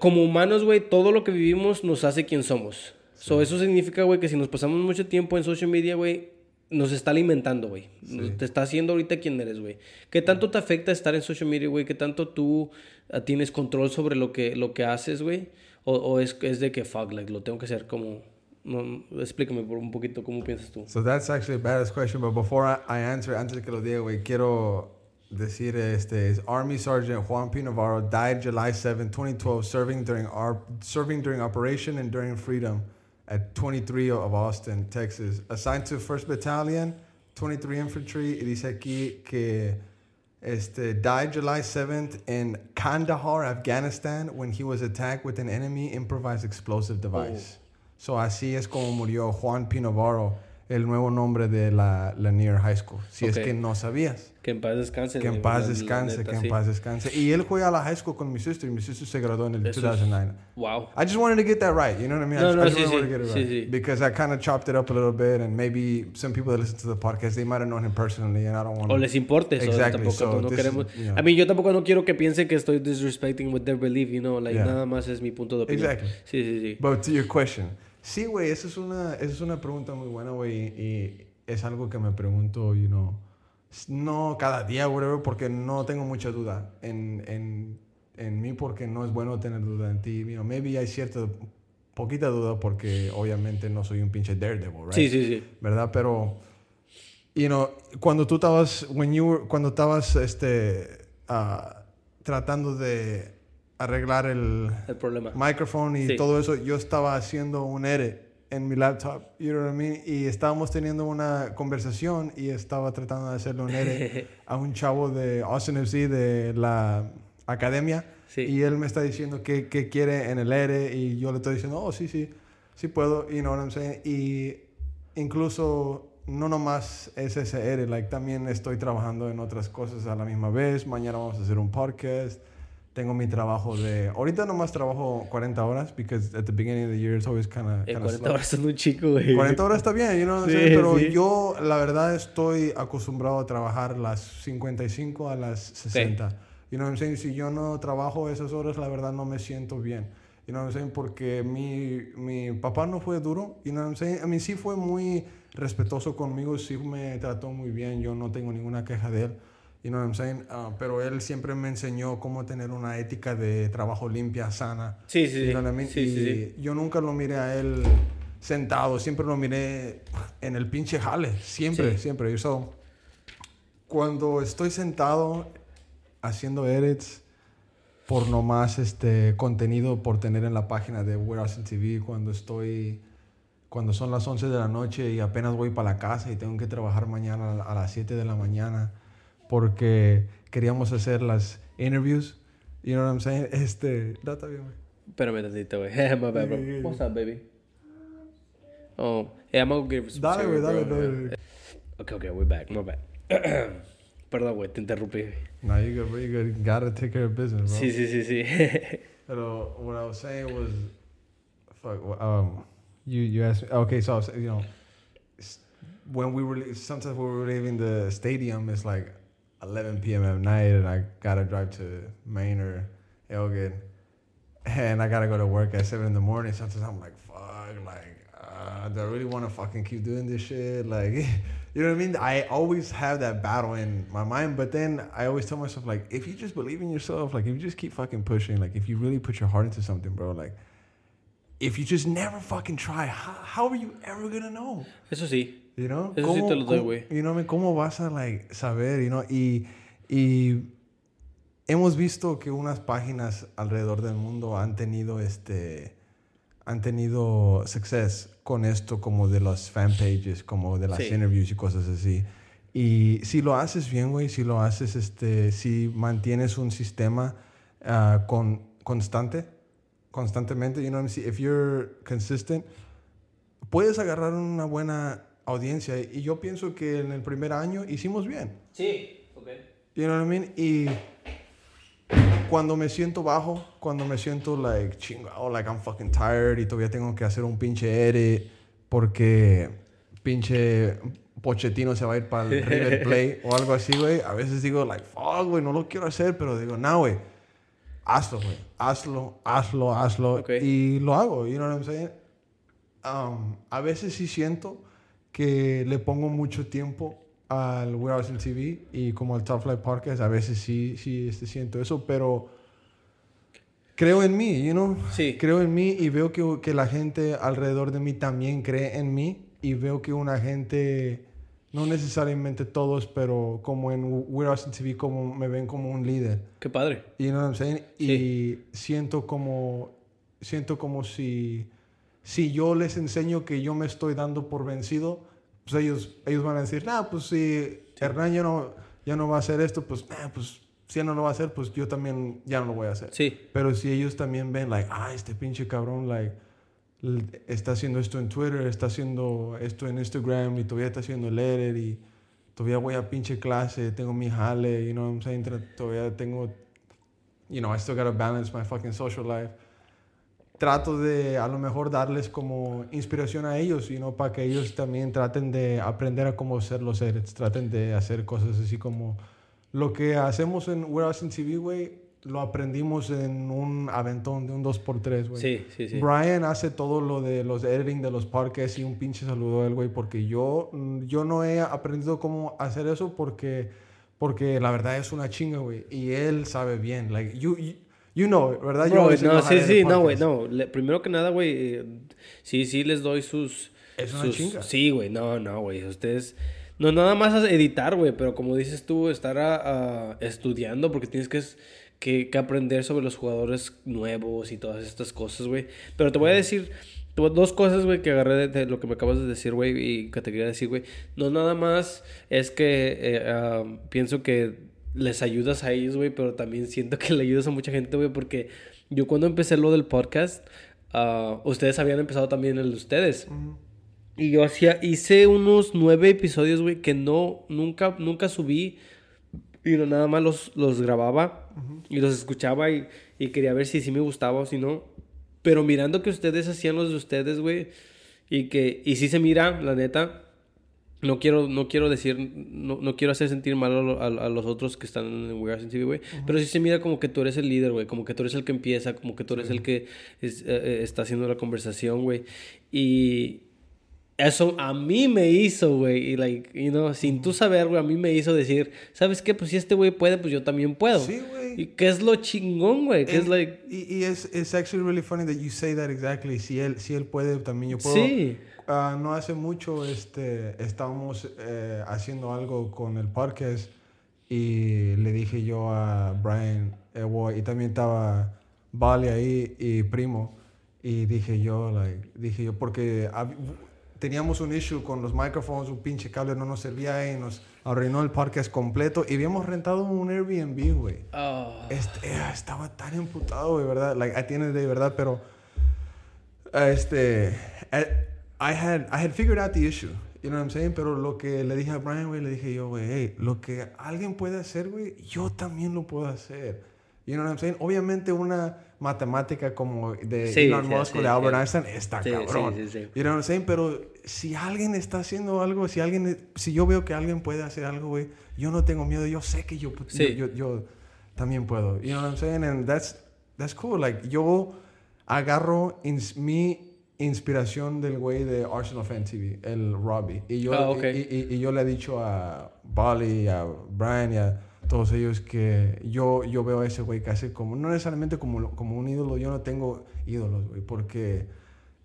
como humanos, güey, todo lo que vivimos nos hace quien somos. So, eso significa, güey, que si nos pasamos mucho tiempo en social media, güey, nos está alimentando, güey. Nos- Te está haciendo ahorita quien eres, güey. ¿Qué tanto te afecta estar en social media, güey? ¿Qué tanto tú ah, tienes control sobre lo que, lo que haces, güey? O, o es, es de que, fuck, like, lo tengo que hacer como... No, explícame por un poquito cómo piensas tú. So that's actually a badass question, but before I, I answer, antes de que lo diga, güey, quiero decir este is Army Sergeant Juan P. Navarro died July 7, 2012, serving during our serving during Operation Enduring Freedom at 23 of Austin, Texas. Assigned to 1st Battalion, 23 Infantry. Y dice aquí que este died July 7th in Kandahar, Afghanistan, when he was attacked with an enemy improvised explosive device. Oh. So así es como murió Juan P. Navarro, el nuevo nombre de la Lanier High School. Si Ok. es que no sabías. Que en paz descanse. Que en paz descanse, neta, que en sí. paz descanse. Y él fue a la high school con mi sister y mi sister se graduó en el Eso es- 2009. Wow. I just wanted to get that right, you know what I mean? No, I, no, I just sí, wanted sí, to get it right. sí. Because I kind of chopped it up a little bit and maybe some people that listen to the podcast, they might have known him personally and I don't want O les importe eso. Exactly, Tampoco so no queremos. is-. A mí yo tampoco no quiero que piensen que estoy disrespecting with their belief, you know, like Yeah. nada más es mi punto de opinión. Exactly. Sí, sí, sí. But to your question, sí, güey, esa es una, esa es una pregunta muy buena, güey, y es algo que me pregunto, you know, no cada día, whatever, porque no tengo mucha duda en, en, en mí, porque no es bueno tener duda en ti. You know, maybe hay cierta, poquita duda porque obviamente no soy un pinche daredevil, right? Sí, sí, sí. ¿verdad? Pero, you know, cuando tú estabas, when you were- cuando estabas, este, ah, tratando de arreglar el El problema. microphone y Sí. todo eso, yo estaba haciendo un edit en mi laptop, you know what I mean? Y estábamos teniendo una conversación y estaba tratando de hacerle un edit <laughs> a un chavo de Austin FC de la academia Sí. y él me está diciendo que, que quiere en el edit y yo le estoy diciendo, oh, sí, sí, sí puedo, you know what I'm saying? Y incluso no nomás es ese edit, like también estoy trabajando en otras cosas a la misma vez, mañana vamos a hacer un podcast. Tengo mi trabajo de... Ahorita nomás trabajo 40 horas because at the beginning of the year it's always kind of Eh, 40 horas son un chico, güey. 40 horas está bien, you know what I'm Sí, pero sí. yo la verdad estoy acostumbrado a trabajar las 55 a las 60. You know what I'm saying? Si yo no trabajo esas horas, la verdad no me siento bien. You know what I'm saying? Porque mi, mi papá no fue duro. You know what I'm saying? A mí sí fue muy respetuoso conmigo, sí me trató muy bien. Yo no tengo ninguna queja de él. You know what I'm saying? Ah, pero él siempre me enseñó cómo tener una ética de trabajo limpia, sana. Sí, sí, You know what I mean? Sí, y sí, sí. yo nunca lo miré a él sentado, siempre lo miré en el pinche jale, siempre, Sí. siempre. So, cuando estoy sentado haciendo edits por nomás este contenido por tener en la página de Warehouse TV, cuando estoy cuando son las 11 de la noche y apenas voy para la casa y tengo que trabajar mañana a las 7 de la mañana porque queríamos hacer las interviews. You know what I'm saying? <laughs> Este, no, está bien, güey. Espérame tantito, güey. My bad, bro. What's up, baby? Oh, hey, I'm gonna give some Dale, güey, dale, dale. Okay, okay, we're back. My bad. <clears throat> Perdón, güey, te interrumpí. No, you good, bro. You good. Gotta take care of business, bro. Sí, sí, sí, sí. <laughs> Pero what I was saying was, fuck. Um, you you asked me. Okay, so I was, you know, when we were sometimes when we were leaving the stadium, it's like 11 p.m. at night, and I gotta drive to Maine or Elgin, and I gotta go to work at seven in the morning. Sometimes I'm like, fuck, like, uh, do I really want to fucking keep doing this shit? Like, <laughs> you know what I mean? I always have that battle in my mind, but then I always tell myself, like, if you just believe in yourself, like, if you just keep fucking pushing, like, if you really put your heart into something, bro, like, if you just never fucking try, how, how are you ever gonna know? Eso sí. You know? Eso sí te lo doy, güey. You know? ¿cómo vas a, like, saber, you know? Y, y hemos visto que unas páginas alrededor del mundo han tenido, este, han tenido success con esto como de los fan pages, como de las Sí. interviews y cosas así. Y si lo haces bien, güey, si lo haces, este, si mantienes un sistema ah, con, constante, constantemente, you know, if you're consistent, puedes agarrar una buena audiencia. Y yo pienso que en el primer año hicimos bien. Sí, ok. You know what I mean? Y cuando me siento bajo, cuando me siento like chingado, like I'm fucking tired y todavía tengo que hacer un pinche edit porque pinche Pochettino se va a ir para el <laughs> River Play o algo así, güey. A veces digo like, fuck, güey, no lo quiero hacer, pero digo, no, güey. Hazlo, güey. Hazlo, hazlo, hazlo. Ok. Y lo hago, you know what I'm saying? Um, a veces sí siento que le pongo mucho tiempo al Warehouse in TV y como al Top Flight Podcast, a veces sí, sí este, siento eso, pero creo en mí, you know? Sí. Creo en mí y veo que, que la gente alrededor de mí también cree en mí y veo que una gente, no necesariamente todos, pero como en Warehouse in TV, como me ven como un líder. Qué padre. You know what I'm saying? Sí. Y siento como, siento como si, si yo les enseño que yo me estoy dando por vencido, pues ellos, ellos van a decir, nah, pues si Hernán ya no, ya no va a hacer esto, pues, nah, pues si él no lo va a hacer, pues yo también ya no lo voy a hacer. Sí. Pero si ellos también ven, like, ah, este pinche cabrón, like, está haciendo esto en Twitter, está haciendo esto en Instagram y todavía está haciendo el edit y todavía voy a pinche clase, tengo mi jale, you know what I'm saying? Todavía tengo, you know, I still gotta balance my fucking social life. Trato de a lo mejor darles como inspiración a ellos, you know, para que ellos también traten de aprender a cómo hacer los edits, traten de hacer cosas así como lo que hacemos en Warehouse in TV, güey, lo aprendimos en un aventón de un 2x3, güey. Sí, sí, sí. Brian hace todo lo de los editing de los podcasts y un pinche saludo a él, güey, porque yo, mm, yo no he aprendido cómo hacer eso porque, porque la verdad es una chinga, güey. Y él sabe bien, like, you, you, you know, ¿verdad? Bro, always no, sí, sí, no, güey, no. Le- primero que nada, güey, eh, sí, sí les doy sus... Es una sus- chinga. Sí, güey, no, no, güey. Ustedes... No, nada más editar, güey, pero como dices tú, estar a- a estudiando porque tienes que, que, que aprender sobre los jugadores nuevos y todas estas cosas, güey. Pero te voy a decir dos cosas, güey, que agarré de, de lo que me acabas de decir, güey, y que te quería decir, güey. No nada más es que eh, ah, pienso que les ayudas a ellos, güey, pero también siento que le ayudas a mucha gente, güey, porque yo cuando empecé lo del podcast, ah, ustedes habían empezado también el de ustedes. Y yo hacía, hice unos nueve episodios, güey, que no, nunca, nunca subí. Y no, nada más los, los grababa y los escuchaba y, y quería ver si sí me gustaba o si no. Pero mirando que ustedes hacían los de ustedes, güey, y que, y sí se mira, la neta. No quiero, no quiero decir, no, no quiero hacer sentir mal a, a- a los otros que están en Warehouse in TV, güey. Pero sí se mira como que tú eres el líder, güey. Como que tú eres el que empieza, como que tú eres el que es- eh, eh, está haciendo la conversación, güey. Y eso a mí me hizo, güey. Y, like, you know, sin tú saber, güey, a mí me hizo decir, ¿sabes qué? Pues si este güey puede, pues yo también puedo. Sí, güey. Y que es lo chingón, güey. Que es like, y, y es it's actually really funny that you say that exactly. Si él, si él puede, también yo puedo. sí. Ah, no hace mucho este, estábamos eh, haciendo algo con el podcast y le dije yo a Brian y también estaba Vale ahí y Primo y dije yo, like, dije yo, porque teníamos un issue con los micrófonos, un pinche cable no nos servía y nos arruinó el podcast completo y habíamos rentado un Airbnb, güey. Oh. Este, eh, estaba tan emputado, güey, ¿verdad? Like, tiene de verdad, pero este, eh, I had, I had figured out the issue. You know what I'm saying? Pero lo que le dije a Brian, güey, le dije yo, güey, hey, lo que alguien puede hacer, güey, yo también lo puedo hacer. You know what I'm saying? Obviamente una matemática como de Elon Musk o de Albert Einstein está cabrón. You know what I'm saying? Pero si alguien está haciendo algo, si alguien, si yo veo que alguien puede hacer algo, güey, yo no tengo miedo. Yo sé que yo, yo, yo, también puedo. You know what I'm saying? And that's, that's cool. Like, yo agarro mi inspiración del güey de Arsenal Fan TV, el Robbie. Y yo, ah, y, y, yo le he dicho a Bali, a Brian y a todos ellos que yo, yo veo a ese güey casi como, no necesariamente como, como un ídolo, yo no tengo ídolos, güey, porque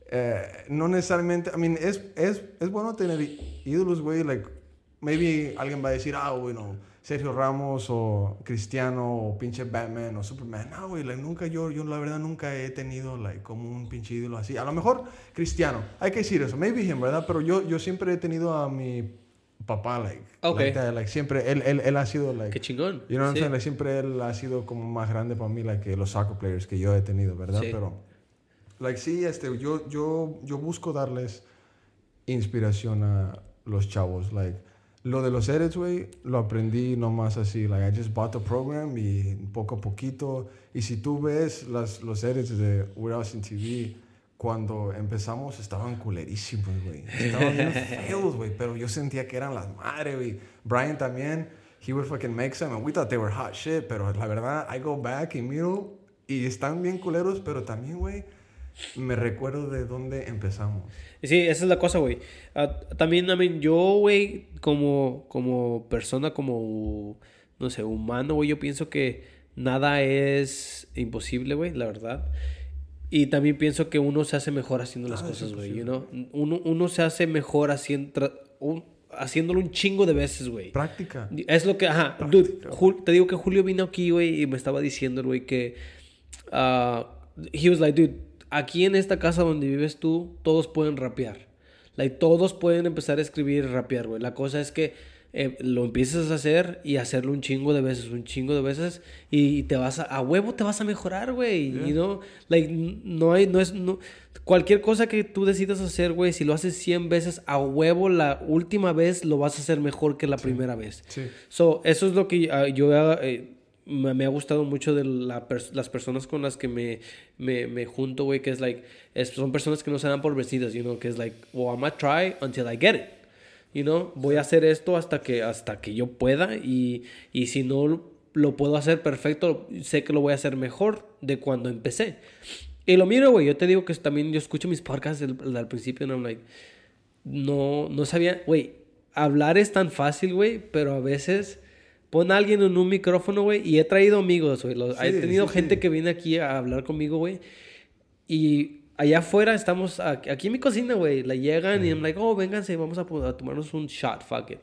eh, no necesariamente, I mean, es, es, es bueno tener ídolos, güey, like, maybe alguien va a decir, ah, bueno, Sergio Ramos o Cristiano o pinche Batman o Superman. No, güey, nunca yo, yo la verdad nunca he tenido like, como un pinche ídolo así. A lo mejor Cristiano, hay que decir eso, maybe him, ¿verdad? Pero yo, yo siempre he tenido a mi papá, like, okay. like, siempre, él, él, él, ha sido, like... Qué chingón. You know what siempre él ha sido como más grande para mí, like, que los soccer players que yo he tenido, ¿verdad? Pero, like, sí, este, yo, yo, yo busco darles inspiración a los chavos, like lo de los edits, güey, lo aprendí nomás así. Like, I just bought the program y poco a poquito. Y si tú ves las, los edits de We're Austin TV, cuando empezamos estaban culerísimos, güey. Estaban bien <laughs> feos, güey. Pero yo sentía que eran las madres, güey. Brian también, he would fucking make some. And we thought they were hot shit. Pero la verdad, I go back y miro. Y están bien culeros, pero también, güey me recuerdo de dónde empezamos. Sí, esa es la cosa, güey. Ah, también, yo, güey, como, como persona, como, no sé, humano, güey, yo pienso que nada es imposible, güey, la verdad. Y también pienso que uno se hace mejor haciendo las cosas, güey, you know? uno, uno se hace mejor haciendo, un, haciéndolo un chingo de veces, güey. Práctica. Es lo que, ajá, dude, te digo que Julio vino aquí, güey, y me estaba diciendo, güey, que, uh, he was like, dude, aquí en esta casa donde vives tú, todos pueden rapear. Like, todos pueden empezar a escribir y rapear, güey. La cosa es que eh, lo empiezas a hacer y hacerlo un chingo de veces, un chingo de veces y te vas a, a huevo te vas a mejorar, güey. Y no, like, no hay, no es, no, cualquier cosa que tú decidas hacer, güey, si lo haces 100 veces a huevo, la última vez lo vas a hacer mejor que la primera vez. Sí. So, eso es lo que uh, yo, eh, me, ha gustado mucho de las personas con las que me, me, me junto, güey, que es like, son personas que no se dan por vestidas, you know, que es like, well, I'm gonna try until I get it. You know, voy a hacer esto hasta que, hasta que yo pueda y, y si no lo puedo hacer perfecto, sé que lo voy a hacer mejor de cuando empecé. Y lo miro, güey, yo te digo que también yo escucho mis podcasts al, principio, and I'm like, no, no sabía, güey, hablar es tan fácil, güey, pero a veces Pon a alguien en un micrófono, güey. Y he traído amigos, güey. he tenido gente que viene aquí a hablar conmigo, güey. Y allá afuera estamos, aquí en mi cocina, güey. La llegan y I'm like, oh, vénganse, vamos a, tomarnos un shot, fuck it.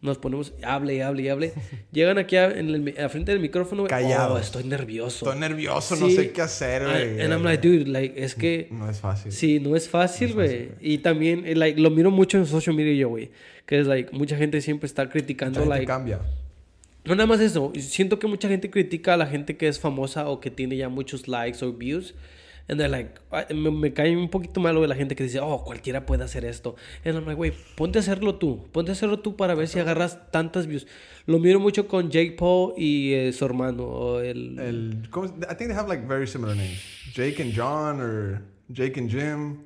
Nos ponemos, hable hable hable. <laughs> Llegan aquí a, en el, frente del micrófono, güey. Callado. Oh, estoy nervioso. Estoy nervioso, no sé qué hacer, güey. And I'm like, dude, like, es que... No es fácil. Sí, no es fácil, güey. y también, eh, like, lo miro mucho en social media yo, güey. Que es, like, mucha gente siempre está criticando, like... cambia. No nada más eso, siento que mucha gente critica a la gente que es famosa o que tiene ya muchos likes o views. And they're like, me, cae un poquito malo de la gente que dice, oh, cualquiera puede hacer esto. And I'm like, güey, ponte a hacerlo tú. Ponte a hacerlo tú para ver si agarras tantas views. Lo miro mucho con Jake Paul y eh, su hermano. El, el, I think they have like very similar names. Jake and John or Jake and Jim.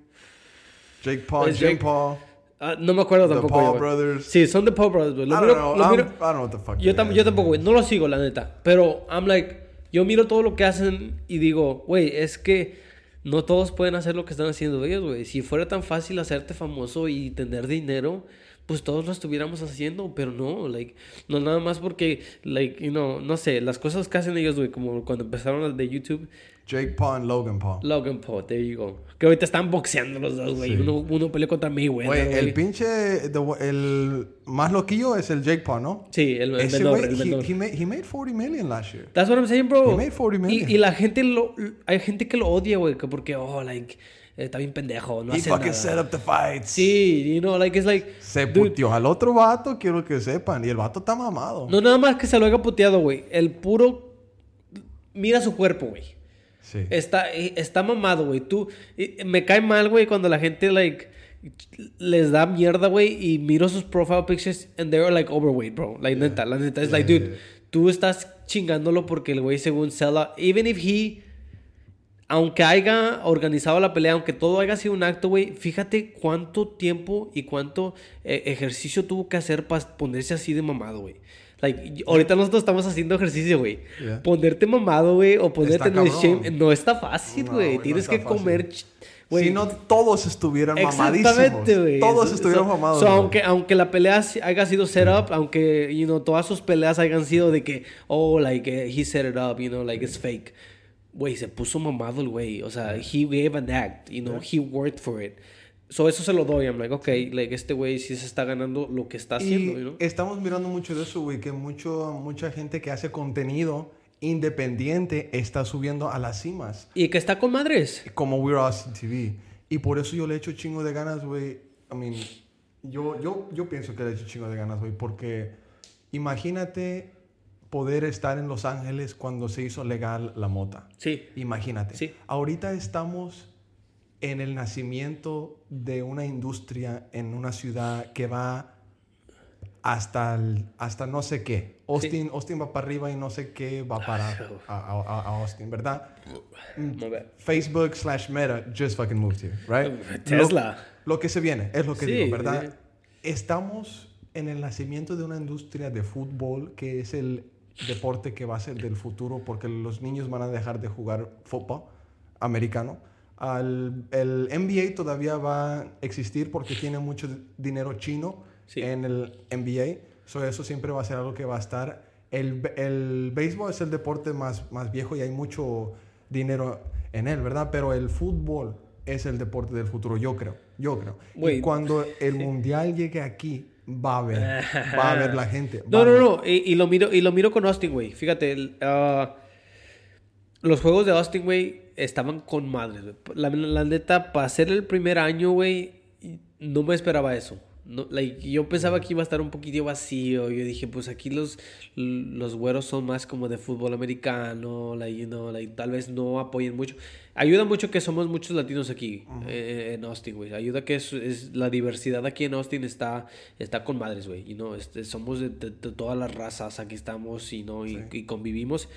Jake Paul, Jim Paul. Ah, no me acuerdo tampoco. The Paul Brothers. Sí, son The Paul Brothers, güey. I, don't know. I don't know what the fuck. Yo, yo tampoco, güey. No lo sigo, la neta. Pero I'm like, yo miro todo lo que hacen y digo, güey, es que no todos pueden hacer lo que están haciendo ellos, güey. Si fuera tan fácil hacerte famoso y tener dinero, pues todos lo estuviéramos haciendo, pero no, like, no nada más porque, like, you know, no sé, las cosas que hacen ellos, güey, como cuando empezaron las de YouTube. Jake Paul y Logan Paul. Logan Paul, there you go. Que ahorita están boxeando los dos, güey. Sí. Uno, uno peleó contra mí, güey. Güey, el pinche, the- el más loquillo es el Jake Paul, ¿no? Sí, el, el Ese el he, he made, he made 40 million last year. That's what I'm saying, bro. He made 40 million. Y, y la gente lo... Hay gente que lo odia, güey, que porque, oh, like, está bien pendejo, no He hace fucking nada. set up the fights. Sí, you know, like, it's like... Se dude, puteó al otro vato, quiero que sepan. Y el vato está mamado. No nada más que se lo haya puteado, güey. El puro... Mira su cuerpo, güey. Sí. Está, está mamado, güey. Tú... Me cae mal, güey, cuando la gente, like... Les da mierda, güey, y miro sus profile pictures and they're like overweight, bro. Like, neta, la neta. Es Yeah, like, dude, yeah. tú estás chingándolo porque el güey según sell out. Even if he... Aunque haya organizado la pelea, aunque todo haya sido un acto, güey, fíjate cuánto tiempo y cuánto eh, ejercicio tuvo que hacer para ponerse así de mamado, güey. Like, ahorita nosotros estamos haciendo ejercicio, güey. Yeah. Ponerte mamado, güey, o ponerte Está en el shame, no está fácil, No, güey. no Tienes está que fácil. comer, güey. si no, todos estuvieran mamadísimos. Exactamente, güey. Todos So- estuvieran so- mamados. so, aunque, aunque la pelea haya sido set up, aunque, you know, todas sus peleas hayan sido de que, oh, like, eh, he set it up, you know, like, it's fake. Güey, se puso mamado el güey. O sea, he gave an act, you know, he worked for it. So, eso se lo doy. I'm like, okay, like, este güey sí se está ganando lo que está haciendo, Y estamos mirando mucho de eso, güey, que mucho, mucha gente que hace contenido independiente está subiendo a las cimas, Y que está con madres. como We're Austin TV. Y por eso yo le echo chingo de ganas, güey. I mean, yo, yo, yo pienso que le echo chingo de ganas, güey, porque imagínate poder estar en Los Ángeles cuando se hizo legal la mota. Sí. Imagínate. Sí. Ahorita estamos en el nacimiento de una industria en una ciudad que va hasta, el- hasta no sé qué. Austin, Austin va para arriba y no sé qué va para a, a- a- Austin, ¿verdad? Ver. Facebook slash Meta just fucking moved here, right? Tesla. Lo, lo que se viene, es lo que Sí, digo, ¿verdad? Estamos en el nacimiento de una industria de fútbol que es el deporte que va a ser del futuro porque los niños van a dejar de jugar fútbol americano. Al- el NBA todavía va a existir porque tiene mucho dinero chino Sí. en el NBA. So, eso siempre va a ser algo que va a estar. El, el béisbol es el deporte más, más viejo y hay mucho dinero en él, ¿verdad? Pero el fútbol es el deporte del futuro, yo creo. Yo creo. Y cuando el mundial llegue aquí, va a ver. va a ver la <laughs> gente. No, no, no. Y, y lo miro, y lo miro con Austin, güey. Fíjate, el, ah, los juegos de Austin, güey, estaban con madres, güey. La, la neta, para ser el primer año, güey, no me esperaba eso. No, like, yo pensaba que iba a estar un poquito vacío. Yo dije, pues aquí los, los güeros son más como de fútbol americano. Like, you know, like, tal vez no apoyen mucho. Ayuda mucho que somos muchos latinos aquí eh, en Austin, güey. Ayuda que es, es- la diversidad aquí en Austin está, está con madres, güey. You know, este, somos de, de- de todas las razas. Aquí estamos y, ¿no? y, y convivimos.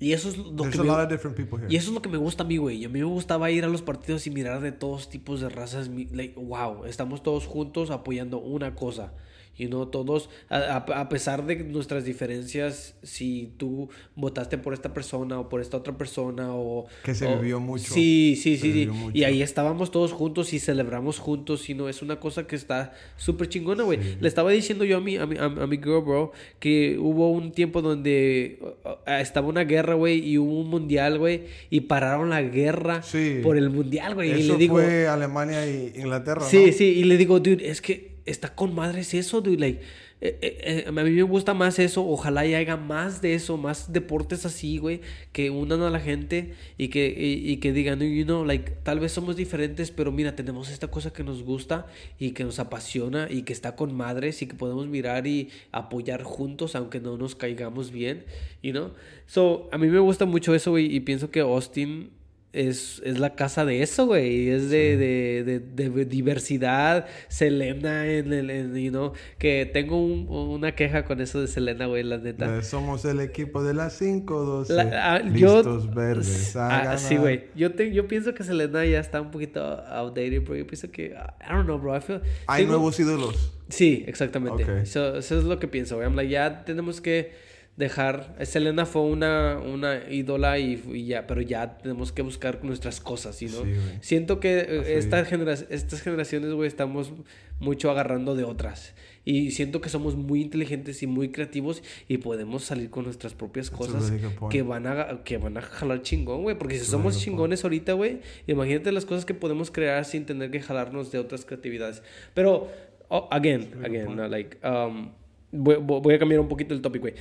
Y eso es lo There's que me, y eso es lo que me gusta a mí, güey. A mí me gustaba ir a los partidos y mirar de todos tipos de razas. Like, wow, estamos todos juntos apoyando una cosa. Y no todos, a, a- pesar de nuestras diferencias, si tú votaste por esta persona o por esta otra persona o... Que se o- vivió mucho. Sí, sí, sí, sí. Y ahí estábamos todos juntos y celebramos juntos. Y no, es una cosa que está súper chingona, güey. Le estaba diciendo yo a mi, a, mi, a, mi girl, bro, que hubo un tiempo donde estaba una guerra, güey, y hubo un mundial, güey, y pararon la guerra Sí. por el mundial, güey. Y Eso le digo, fue Alemania y Inglaterra, sí, ¿no? sí, y le digo, dude, es que está con madres eso, dude, like. eh, eh, eh, a mí me gusta más eso, ojalá y haga más de eso, más deportes así, güey, que unan a la gente y que, y, y que digan, you know, like, tal vez somos diferentes, pero mira, tenemos esta cosa que nos gusta y que nos apasiona y que está con madres y que podemos mirar y apoyar juntos, aunque no nos caigamos bien, you know. So, a mí me gusta mucho eso, güey, y pienso que Austin es, es la casa de eso, güey. Es de, de, de, de diversidad. Selena, en el, en, you know, que tengo un- una queja con eso de Selena, güey, la neta. Somos el equipo de las 5-12. La- ah, yo- listos verdes. a Ah, sí, güey. Yo, te- yo pienso que Selena ya está un poquito outdated, bro. Yo pienso que, I don't know, bro. I feel, Hay tengo- nuevos ídolos. Sí, exactamente. Ok. So- eso es lo que pienso, güey. I'm like, ya tenemos que dejar. Selena fue una, una ídola y, y ya, pero ya tenemos que buscar nuestras cosas, ¿no? Sí, güey. Siento que eh, Así. estas, genera- estas generaciones, güey, estamos mucho agarrando de otras. Y siento que somos muy inteligentes y muy creativos y podemos salir con nuestras propias That's cosas really que van a que van a jalar chingón, güey, porque si That's somos really chingones ahorita, güey, imagínate las cosas que podemos crear sin tener que jalarnos de otras creatividades. Pero oh, again, again, no, like um, voy, voy voy a cambiar un poquito el tópico, güey.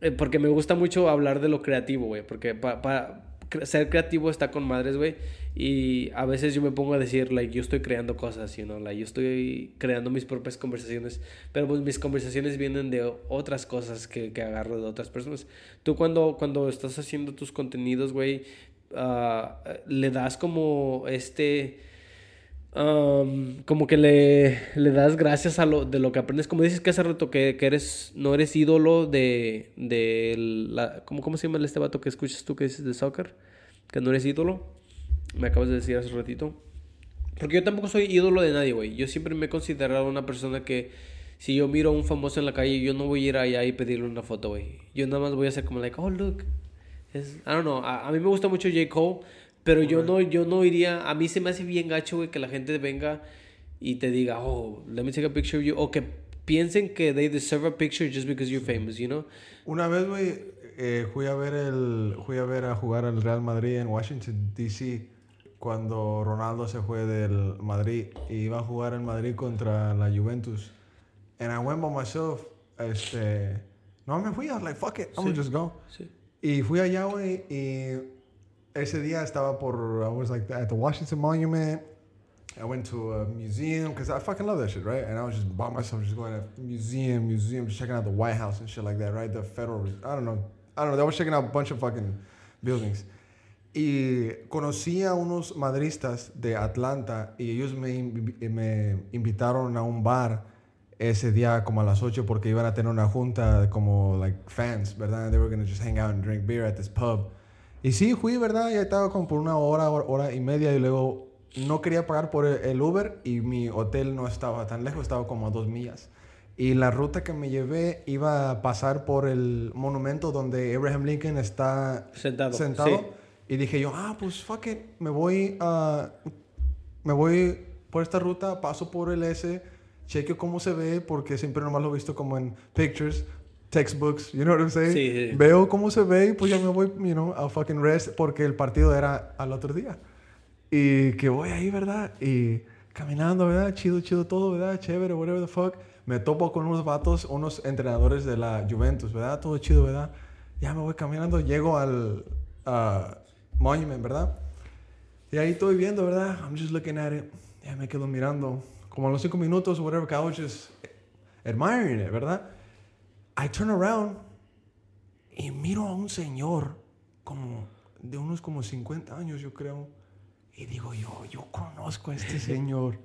Eh, porque me gusta mucho hablar de lo creativo, güey. Porque para ser creativo está con madres, güey. Y a veces yo me pongo a decir, like, yo estoy creando cosas, you know, like, yo estoy creando mis propias conversaciones. Pero pues mis conversaciones vienen de otras cosas que, que agarro de otras personas. Tú cuando, cuando estás haciendo tus contenidos, güey, ah, le das como este... um, como que le, le das gracias a lo de lo que aprendes. Como dices que hace rato que, que eres, no eres ídolo de, de la... ¿cómo, ¿Cómo se llama este vato que escuchas tú que dices de soccer? Que no eres ídolo. Me acabas de decir hace ratito. Porque yo tampoco soy ídolo de nadie, güey. Yo siempre me he considerado una persona que si yo miro a un famoso en la calle, yo no voy a ir allá y pedirle una foto, güey. Yo nada más voy a hacer como like, oh, look. Es, I don't know. A, a mí me gusta mucho J. Cole, pero yo no, yo no iría. A mí se me hace bien gacho, güey, que la gente venga y te diga, oh, let me take a picture of you. O que piensen que they deserve a picture just because you're famous, you know? Una vez, güey, eh, fui a ver el, fui a ver a jugar al Real Madrid en Washington D.C. cuando Ronaldo se fue del Madrid y iba a jugar en Madrid contra la Juventus. And I went by myself. Este, no me fui. I was like, fuck it, I'm Sí. gonna just go. Sí. Y fui allá, güey, y ese día estaba por, I was like at the Washington Monument. I went to a museum because I fucking love that shit, right? And I was just by myself, just going to museum, museum, just checking out the White House and shit like that, right? The federal, I don't know, I don't know. I was checking out a bunch of fucking buildings. Y conocí a unos madristas de Atlanta y ellos me, me invitaron a un bar ese día como a las 8 porque iban a tener una junta como like fans, ¿verdad? They were going to just hang out and drink beer at this pub. Y sí, fui, ¿verdad? Ya estaba como por una hora, hora, y media y luego no quería pagar por el, Uber y mi hotel no estaba tan lejos, estaba como a dos millas. Y la ruta que me llevé iba a pasar por el monumento donde Abraham Lincoln está Sentado. sentado. Sí. Y dije yo, ah, pues fuck it, me voy a... me voy por esta ruta, paso por el S, chequeo cómo se ve, porque siempre nomás lo he visto como en pictures, textbooks, you know what I'm saying? Sí, sí. Veo cómo se ve y pues ya me voy, you know, a fucking rest, porque el partido era al otro día. Y que voy ahí, ¿verdad? Y caminando, ¿verdad? Chido, chido todo, ¿verdad? Chévere, whatever the fuck. Me topo con unos vatos, unos entrenadores de la Juventus, ¿verdad? Todo chido, ¿verdad? Ya me voy caminando, llego al ah, Monument, ¿verdad? Y ahí estoy viendo, ¿verdad? I'm just looking at it. Ya me quedo mirando. Como a los cinco minutos, whatever, que I was just admiring it, ¿verdad? I turn around y miro a un señor como de unos como 50 años, yo creo. Y digo yo, yo conozco a este señor.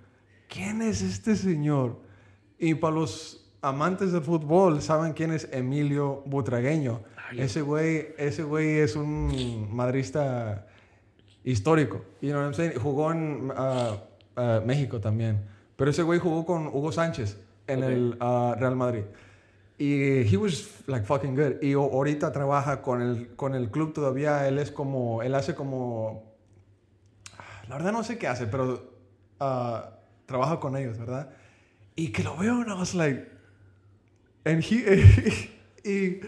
¿Quién es este señor? Y para los amantes del fútbol, saben quién es Emilio Butragueño. Ay, Ese güey, ese güey es un madrista histórico. You know what I'm saying? Jugó en ah, ah, México también. Pero ese güey jugó con Hugo Sánchez en Ok. el ah, Real Madrid. Y he was like fucking good. Y ahorita trabaja con el, con el club todavía. Él es como, él hace como, la verdad no sé qué hace, pero ah, trabaja con ellos, ¿verdad? Y que lo veo, and I was like, and he, <laughs> y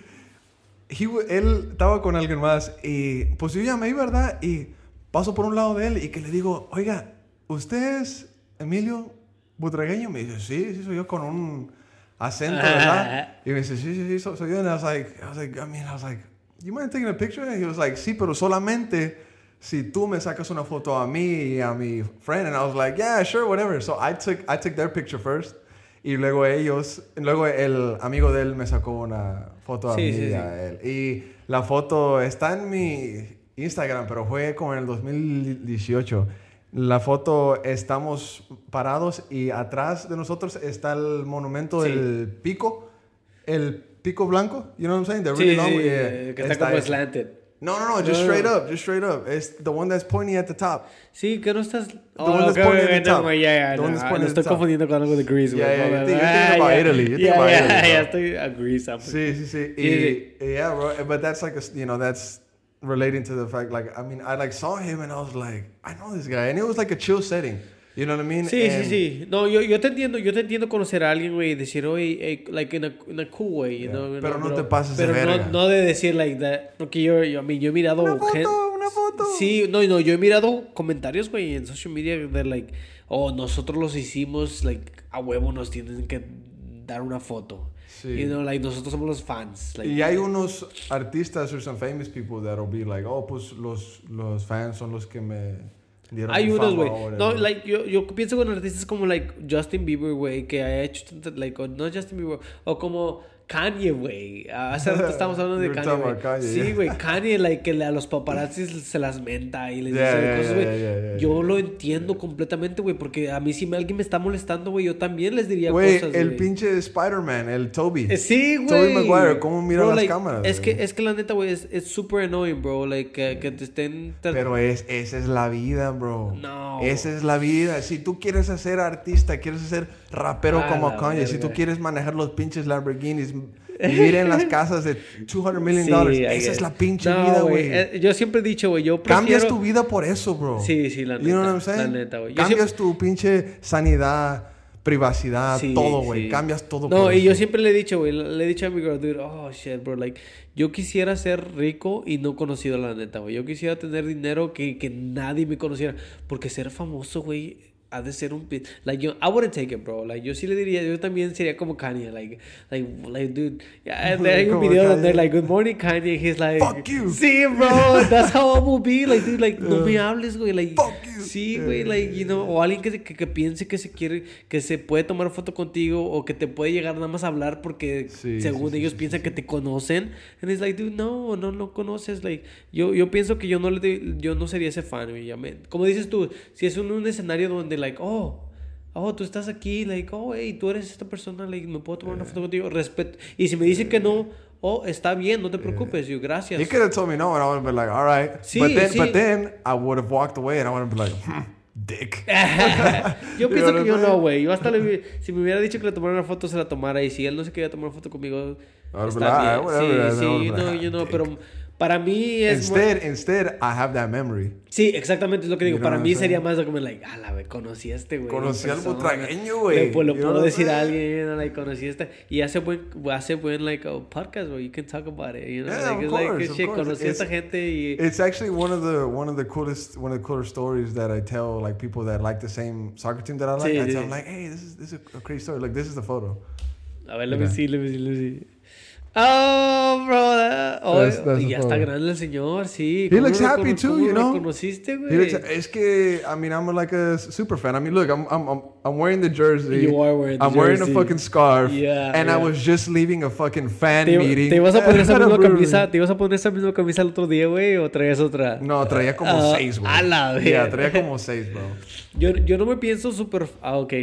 he él estaba con alguien más y pues yo llamé, ¿verdad? Y paso por un lado de él y que le digo, oiga, ¿usted es Emilio Butragueño? Me dice, sí, sí, soy yo con un acento, ¿verdad? Y me dice, sí, sí, sí, so- soy yo. And I was like, I was like, I mean, I was like, you mind taking a picture? And he was like, sí, pero solamente si tú me sacas una foto a mí y a mi friend. And I was like, yeah, sure, whatever. So I took, I took their picture first. Y luego ellos, luego el amigo de él me sacó una foto a Sí, mí sí, y sí. a él. Y la foto está en mi Instagram, pero fue como en el 2018. La foto estamos parados y atrás de nosotros está el monumento Sí. del pico, el pico blanco, you know what I'm saying? The Sí, really sí, long- yeah, eh, que está está como slanted. No, no, no, just No, straight no. up, just straight up. It's the one that's pointing at the top. Sí, que no estás... Oh, one that's ok, pointing ok, at the top. ya, ya, The one that's ah, pointing lo at the estoy top. confundiendo con algo de Grease, güey. Yeah, yeah, you're thinking- ah, about. Italy, you're thinking Yeah, about yeah, Italy, ya bro. estoy a Grease. I'm- Sí, sí, sí. Sí, yeah, bro. But that's like a, you know, that's relating to the fact, like, I mean, I like saw him and I was like, I know this guy, and it was like a chill setting. You know what I mean? Sí, sí, And- sí. No, yo, yo te entiendo, yo te entiendo conocer a alguien, güey, y decir, oye, hey, like, in a, in a cool way, you Yeah. know, Pero no te pases de pero verga. No, no de decir, like, that, porque yo, yo, a mí, yo he mirado Una foto, una foto. Sí, no, no, yo he mirado comentarios, güey, en social media de, like, oh, nosotros los hicimos, like, a huevo nos tienen que dar una foto. Sí. You know, like, nosotros somos los fans. Like, Y hay unos artistas or some famous people that'll be like, oh, pues los, los fans son los que me dieron Hay unos, güey. No, like, yo, yo pienso con artistas como, like, Justin Bieber, güey, que ha hecho, like, o no Justin Bieber, o como Kanye, güey. Hace rato estábamos hablando de Kanye, Kanye, Sí, güey, Kanye, like, que a los paparazzis se las menta y les Yeah, dice yeah, cosas, güey. yeah, yo lo entiendo completamente, güey, porque a mí si me- alguien me está molestando, güey, yo también les diría cosas, el güey. pinche Spider-Man, el Toby. Eh, Sí, güey. Tobey Maguire, ¿cómo mira Bro, las like, cámaras, Es que, es que la neta, güey, es, es super annoying, bro. Like, que, que te estén... Pero es, esa es la vida, bro. No. Esa es la vida. Si tú quieres ser artista, quieres ser rapero como Kanye, si verga. tú quieres manejar los pinches Lamborghinis, vivir en las casas de 200 million Sí, esa es la pinche No, vida, güey. Eh, yo siempre he dicho, güey, yo prefiero... Cambias tu vida por eso, bro. Sí, sí, la You know neta, what I'm saying? la neta, güey. Cambias tu pinche sanidad, privacidad, Sí, todo, güey. sí. Cambias todo No, y eso. yo siempre le he dicho, güey, le he dicho a mi girl, dude, oh, shit, bro, like, yo quisiera ser rico y no conocido, la neta, güey. Yo quisiera tener dinero que, que nadie me conociera. Porque ser famoso, güey, ha de ser un... pi- Like, yo, I wouldn't take it, bro. Like, yo sí le diría, yo también sería como Kanye, like, like, like, dude. yeah, <laughs> hay un video donde, Kanye. like, good morning, Kanye, he's like... Fuck you. Sí, bro, <laughs> that's how I will be. Like, dude, like, no me hables, güey, like... Fuck you. Sí, güey, like, you know, o alguien que, que, que piense que se quiere, que se puede tomar foto contigo o que te puede llegar nada más a hablar porque Sí, según sí, ellos sí, piensan que te conocen. And it's like, dude, no, no, no conoces. Like, yo, yo pienso que yo no, le yo no sería ese fan, güey. Como dices tú, si es un, un escenario donde, like, oh, oh, tú estás aquí, like, oh, hey, tú eres esta persona, like, me puedo tomar una foto contigo, respeto. Y si me dicen que no, oh, está bien, no te preocupes, yo, gracias. He could have told me no, and I would have been like, all right. Sí, but then, sí. but then I would have walked away, and I would have been like, hmm, dick. <laughs> yo pienso que yo no, güey. Yo hasta le, si me hubiera dicho que le tomara una foto, se la tomara. Y si él no se quería tomar una foto conmigo, está bien. Ah, whatever, Sí, sí, no, yo no, <laughs> pero para mí es... Instead, instead, I have that memory. Sí, exactamente es lo que digo. You Para mí sería más de como, like, ah, la, conocí a este, güey. Conocí al persona". butragueño, güey. Pues, lo You puedo decir a alguien, like, conocí a este. Y hace buen, hace buen, like, a podcast, where you can talk about it, you know? Yeah, like, of it's like, course, good of shit, course. conocí a esta It's- gente y... It's actually one of the one of the coolest one of the cooler stories that I tell like people that like the same soccer team that I like. Sí, I sí. tell them like, hey, this is this is a crazy story. Like this is the photo. A ver, let me see, let me see, let me see. Oh, bro. that- oh, That's- that's y ya está grande el señor, sí. He ¿Cómo looks lo happy too, you know? reconociste, güey? Es que I mean I'm like a super fan. I mean look, I'm I'm I'm, wearing the jersey. You are wearing the I'm wearing jersey. a fucking scarf. Yeah, And I yeah. was just leaving a fucking fan ¿Te, meeting. te ibas a poner esa misma camisa? ¿Te ibas a poner esa misma camisa el otro día, güey? ¿O traías otra? No, traía como Ah, seis, güey. a la Yeah, verga. traía como seis, bro. Yo, yo no me pienso súper... Ah, ok.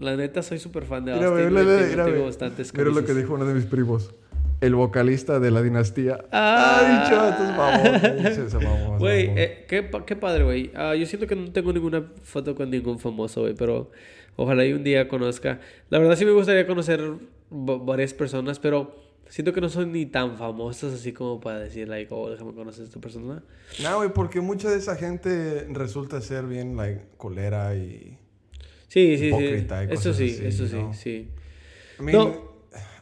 La neta, soy súper fan de Mira, Austin. mira, mira, tengo güey. bastantes Mira lo que dijo uno de mis primos. El vocalista de la dinastía. Ah. Ay, chaval, vamos. Se- se mamó, se Güey, eh, qué, qué padre, güey. Ah, yo siento que no tengo ninguna foto con ningún famoso, güey, pero ojalá y un día conozca. La verdad sí me gustaría conocer va- varias personas, pero siento que no son ni tan famosos así como para decir, like, oh, déjame conocer a esta persona. No, güey, porque mucha de esa gente resulta ser bien, like, colera y... Sí, sí, sí. Y Eso cosas sí, así, eso sí, ¿no? sí. I mean, No.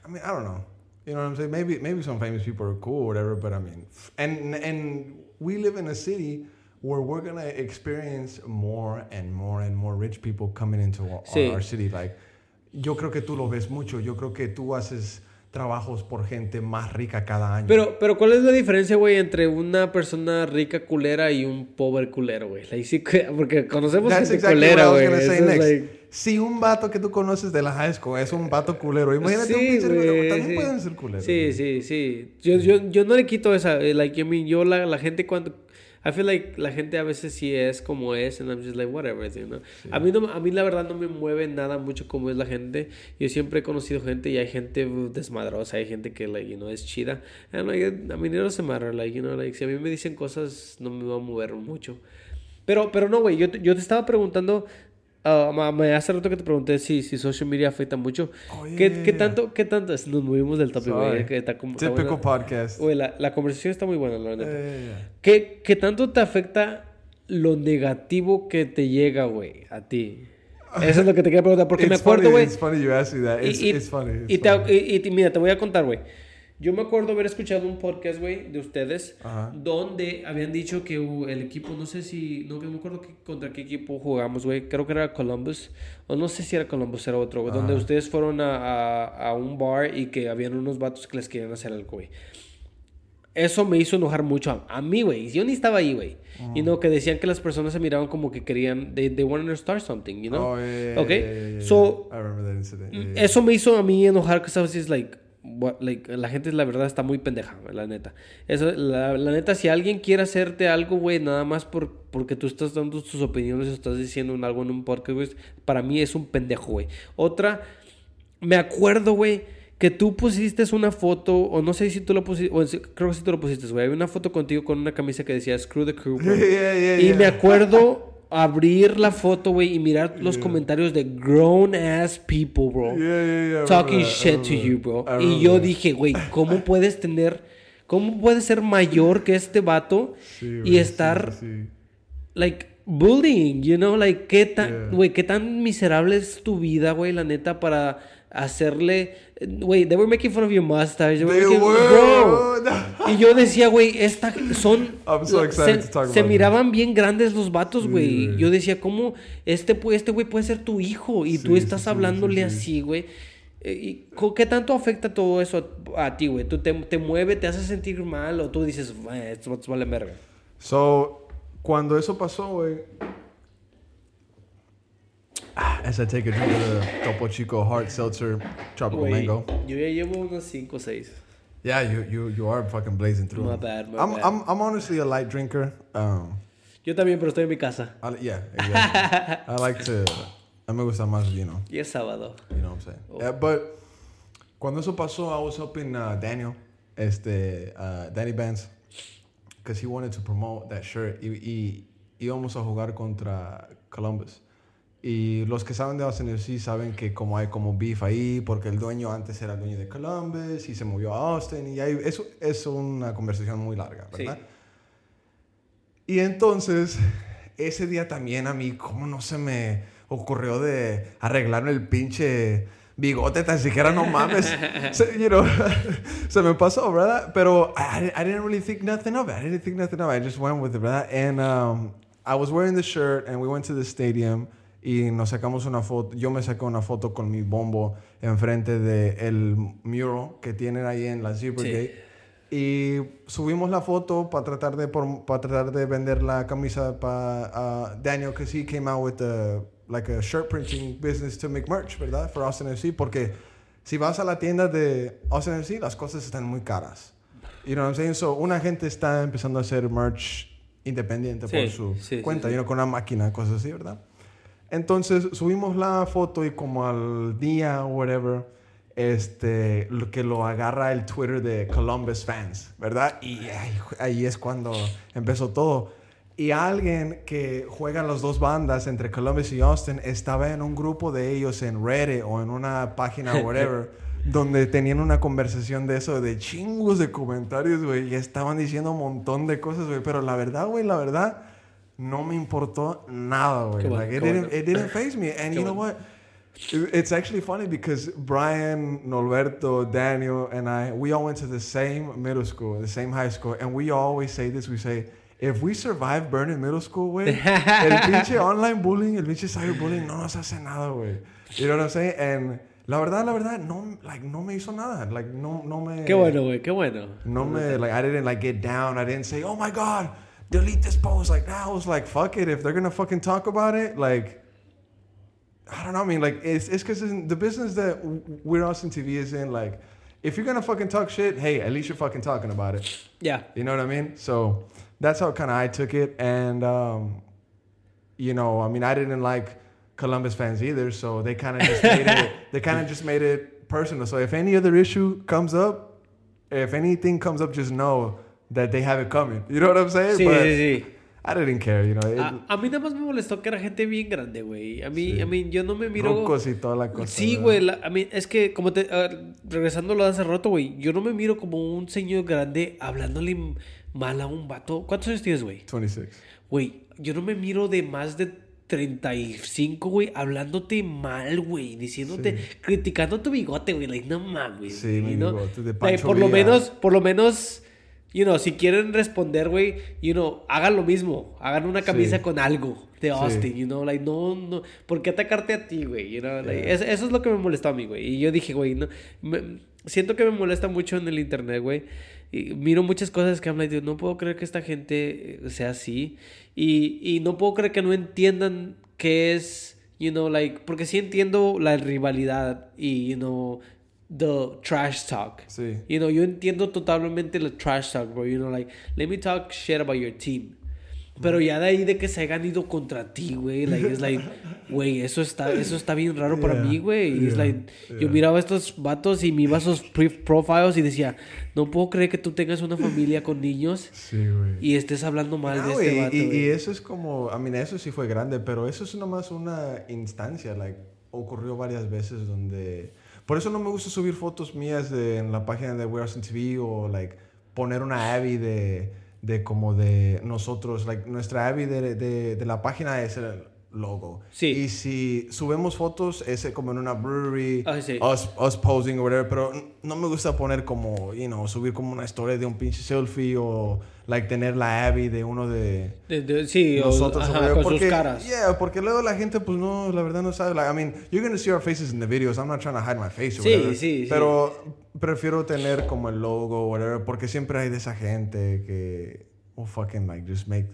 I mean, I don't know. You know what I'm saying? Maybe, maybe some famous people are cool or whatever, but I mean, and and we live in a city where we're gonna experience more and more and more rich people coming into our, Sí. our city. Like, yo creo que tú lo ves mucho. Yo creo que tú haces trabajos por gente más rica cada año. Pero, pero ¿cuál es la diferencia, güey, entre una persona rica culera y un pobre culero, güey? Like, sí, que- <laughs> porque conocemos That's gente exactly culera, güey. Si un vato que tú conoces de la high school es un vato culero, imagínate un Sí, pinche güey, culero, también sí. pueden ser culeros. Sí, güey. sí, sí. Yo, yo, yo no le quito esa, eh, like, I mean, yo la, la gente cuando, I feel like la gente a veces sí es como es, and I'm just like, whatever, you know? A mí, no, a mí la verdad no me mueve nada mucho como es la gente. Yo siempre he conocido gente y hay gente uh, desmadrosa, hay gente que, like, you know, es chida. And, like, a mí no se matter, like, you know, like, si a mí me dicen cosas, no me va a mover mucho. Pero, pero no, güey, yo, yo te estaba preguntando, ah, ma- ma- hace rato que te pregunté si, si social media afecta mucho. Oh, ¿Qué, yeah, qué yeah. tanto, qué tanto? Nos movimos del güey. Typical buena. podcast. Güey, la, la conversación está muy buena, la neta. Yeah. ¿Qué, ¿Qué tanto te afecta lo negativo que te llega, güey, a ti? Eso es lo que te quería preguntar. Porque me It's acuerdo, güey. Me that. It's, y, y- y- y mira, te voy a contar, güey. Yo me acuerdo haber escuchado un podcast, güey, de ustedes, Ajá. donde habían dicho que uh, el equipo, no sé si, no me acuerdo contra qué equipo jugamos, güey, creo que era Columbus, o no sé si era Columbus, era otro, güey, donde ustedes fueron a, a- a un bar y que habían unos vatos que les querían hacer algo, güey. Eso me hizo enojar mucho a, a mí, güey. Yo ni estaba ahí, güey. Y no, que decían que las personas se miraban como que querían, they, they wanted to start something, you know? Oh, yeah, yeah, Ok. yeah, yeah, yeah, So. I remember that incident. Yeah. eso me hizo a mí enojar, que sabes, es like, what- like, la gente, la verdad, está muy pendeja, la neta. Eso, la, la neta, si alguien quiere hacerte algo, güey, nada más por, porque tú estás dando tus opiniones o estás diciendo un- algo en un podcast, güey, para mí es un pendejo, güey. Otra, me acuerdo, güey, que tú pusiste una foto, o no sé si tú lo pusiste, o creo que sí tú lo pusiste, güey. Había una foto contigo con una camisa que decía Screw the Crew. <laughs> Yeah, yeah, Y me acuerdo abrir la foto, güey, y mirar los comentarios de grown ass people, bro. Yeah, yeah, Talking shit to you, bro. Y yo dije, güey, ¿cómo puedes tener, cómo puedes ser mayor que este vato Sí, y estar, sí, sí. like, bullying, you know? Like, qué tan, güey, qué tan miserable es tu vida, güey, la neta, para hacerle, güey, they were making fun of your mustache. They were They making- were, bro. Y yo decía, güey, esta son. I'm so excited se, to talk se about miraban bien grandes los vatos, güey. yo decía, ¿cómo este, este güey puede ser tu hijo? Y tú estás sí, hablándole sí, sí. así, güey. Eh, ¿Y co- qué tanto afecta todo eso a, a ti, güey? ¿Tú te, te mueve, te hace sentir mal o tú dices, "Eh, estos vatos valen verga? So, cuando eso pasó, güey. As I take a drink of the Topo Chico Hard Seltzer Tropical Güey, Mango. yo ya llevo unos 5 o 6. Yeah, you, you, you are fucking blazing through. My bad, my I'm, bad. I'm, I'm honestly a light drinker. Um, Yo también, pero estoy en mi casa. I, yeah, exactly. I like to. A mí me gusta más vino. Y es sábado. You know what I'm saying? Oh. Yeah, but cuando eso pasó, I was helping uh, Daniel, este, uh, Danny Benz, because he wanted to promote that shirt. Y, y íbamos a jugar contra Columbus. Y los que saben de Austin FC saben que como hay como beef ahí, porque el dueño antes era el dueño de Columbus y se movió a Austin. Y hay, eso es una conversación muy larga, Sí. ¿verdad? Y entonces, ese día también a mí, ¿cómo no se me ocurrió de arreglarme el pinche bigote? Tan siquiera no mames. <laughs> se, you know, <laughs> se me pasó, ¿verdad? Pero I, I didn't really think nothing of it. I didn't think nothing of it. I just went with it, ¿verdad? And um, I was wearing the shirt and we went to the stadium y nos sacamos una foto. Yo me saqué una foto con mi bombo enfrente del el mural que tienen ahí en la Zebra Sí. Gate. Y subimos la foto para tratar de para tratar de vender la camisa para Daniel because he came out with a, like a shirt printing business to make merch, ¿verdad? For Austin FC porque si vas a la tienda de Austin FC las cosas están muy caras. You know what I'm saying? So una gente está empezando a hacer merch independiente Sí, por su sí, sí, cuenta, sí. you know, con una máquina, cosas así, ¿verdad? Entonces subimos la foto y como al día o whatever, este, lo que lo agarra el Twitter de Columbus fans, ¿verdad? Y ahí, ahí es cuando empezó todo. Y alguien que juega en las dos bandas entre Columbus y Austin estaba en un grupo de ellos en Reddit o en una página <laughs> whatever, donde tenían una conversación de eso, de chingos de comentarios, güey, y estaban diciendo un montón de cosas, güey, pero la verdad, güey, la verdad, no me importó nada, güey. Like, it, didn't, it didn't phase me. And you know what? It's actually funny because Brian, Norberto, Daniel, and I, we all went to the same middle school, the same high school, and we always say this. We say, if we survive Vernon Middle School, güey, el <laughs> pinche online bullying, el pinche cyberbullying no nos hace nada, güey. You know what I'm saying? And la verdad, la verdad, no, like, no me hizo nada. Like, no, no me... Qué bueno, güey, qué bueno. No me, like, I didn't, like, get down. I didn't say, oh my God, delete this post. Like, I was like, fuck it. If they're gonna fucking talk about it, like, I don't know. I mean, like, it's it's because the business that We're Austin TV is in, like, if you're gonna fucking talk shit, hey, at least you're fucking talking about it. Yeah. You know what I mean? So that's how kind of I took it. And, um, you know, I mean, I didn't like Columbus fans either. So they kind of <laughs> just made it, they kind of just made it personal. So if any other issue comes up, if anything comes up, just know that they have it coming. You know what I'm saying? Sí, But sí, sí. I didn't care, you know. It, A, a mí nada más me molestó que era gente bien grande, güey. A mí, Sí. a mí, yo no me miro... rucos y toda la cosa. Sí, güey, a mí es que como te ah, regresando lo de hace rato, güey, yo no me miro como un señor grande hablándole mal a un vato. ¿Cuántos años tienes, güey? 26. Güey, yo no me miro de más de 35, güey, hablándote mal, güey, diciéndote, criticando tu bigote, güey, like, no mames. Sí, mi know? bigote de Pancho por lo menos, por lo menos, you know, si quieren responder, güey, you know, hagan lo mismo, hagan una camisa Sí. con algo de Sí. Austin, you know, like, no, no, ¿por qué atacarte a ti, güey? You know, like, Yeah. es- eso es lo que me molestó a mí, güey, y yo dije, güey, no, me- siento que me molesta mucho en el internet, güey, y miro muchas cosas que I'm like, no puedo creer que esta gente eh, sea así, y, y no puedo creer que no entiendan qué es, you know, like, porque sí entiendo la rivalidad y, you know, the trash talk. Sí. You know, yo entiendo totalmente el trash talk, bro. You know, like, let me talk shit about your team. Pero ya de ahí de que se hayan ido contra ti, güey, like, es like, <laughs> güey, eso está, eso está bien raro para Yeah, mí, güey. Y es yeah, like, yo yeah. miraba a estos vatos y me iba a sus profiles y decía, no puedo creer que tú tengas una familia con niños Sí, y estés hablando mal Ah, de güey, este vato, y, y eso es como, I mean, eso sí fue grande, pero eso es nomás una instancia, like, ocurrió varias veces donde... Por eso no me gusta subir fotos mías de, en la página de We Are TV o, like, poner una Abby de, de como de nosotros, like, nuestra Abby de, de, de la página es logo. Sí. Y si subimos fotos, es como en una brewery, Ah, sí. us, us posing o whatever, pero no me gusta poner como, you know, subir como una historia de un pinche selfie o, like, tener la Abby de uno de De- de- sí, nosotros ajá, o whatever, con porque, sus caras. Yeah, porque luego la gente, pues no, la verdad no sabe. Like, I mean, you're gonna see our faces in the videos. I'm not trying to hide my face or Sí, whatever. sí, sí. Pero prefiero tener como el logo o whatever, porque siempre hay de esa gente que will fucking like just make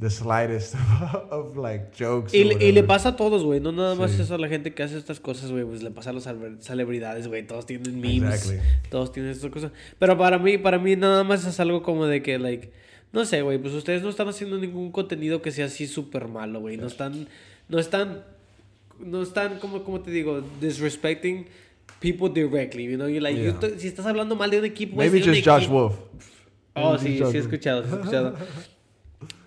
the slightest <laughs> of like jokes. Y, y le pasa a todos, güey. No nada más Sí. eso a la gente que hace estas cosas, güey. Pues le pasa a los celebr- celebridades, güey. Todos tienen memes. Exactly. Todos tienen estas cosas. Pero para mí, para mí nada más es algo como de que, like... No sé, güey. Pues ustedes no están haciendo ningún contenido que sea así súper malo, güey. No están... No están... No están, como, como te digo, disrespecting people directly, you know? You're like, Yeah. you si estás hablando mal de un equipo... Maybe just Josh equipo. Wolf. Oh, Maybe sí, sí he escuchado, sí he escuchado. <laughs>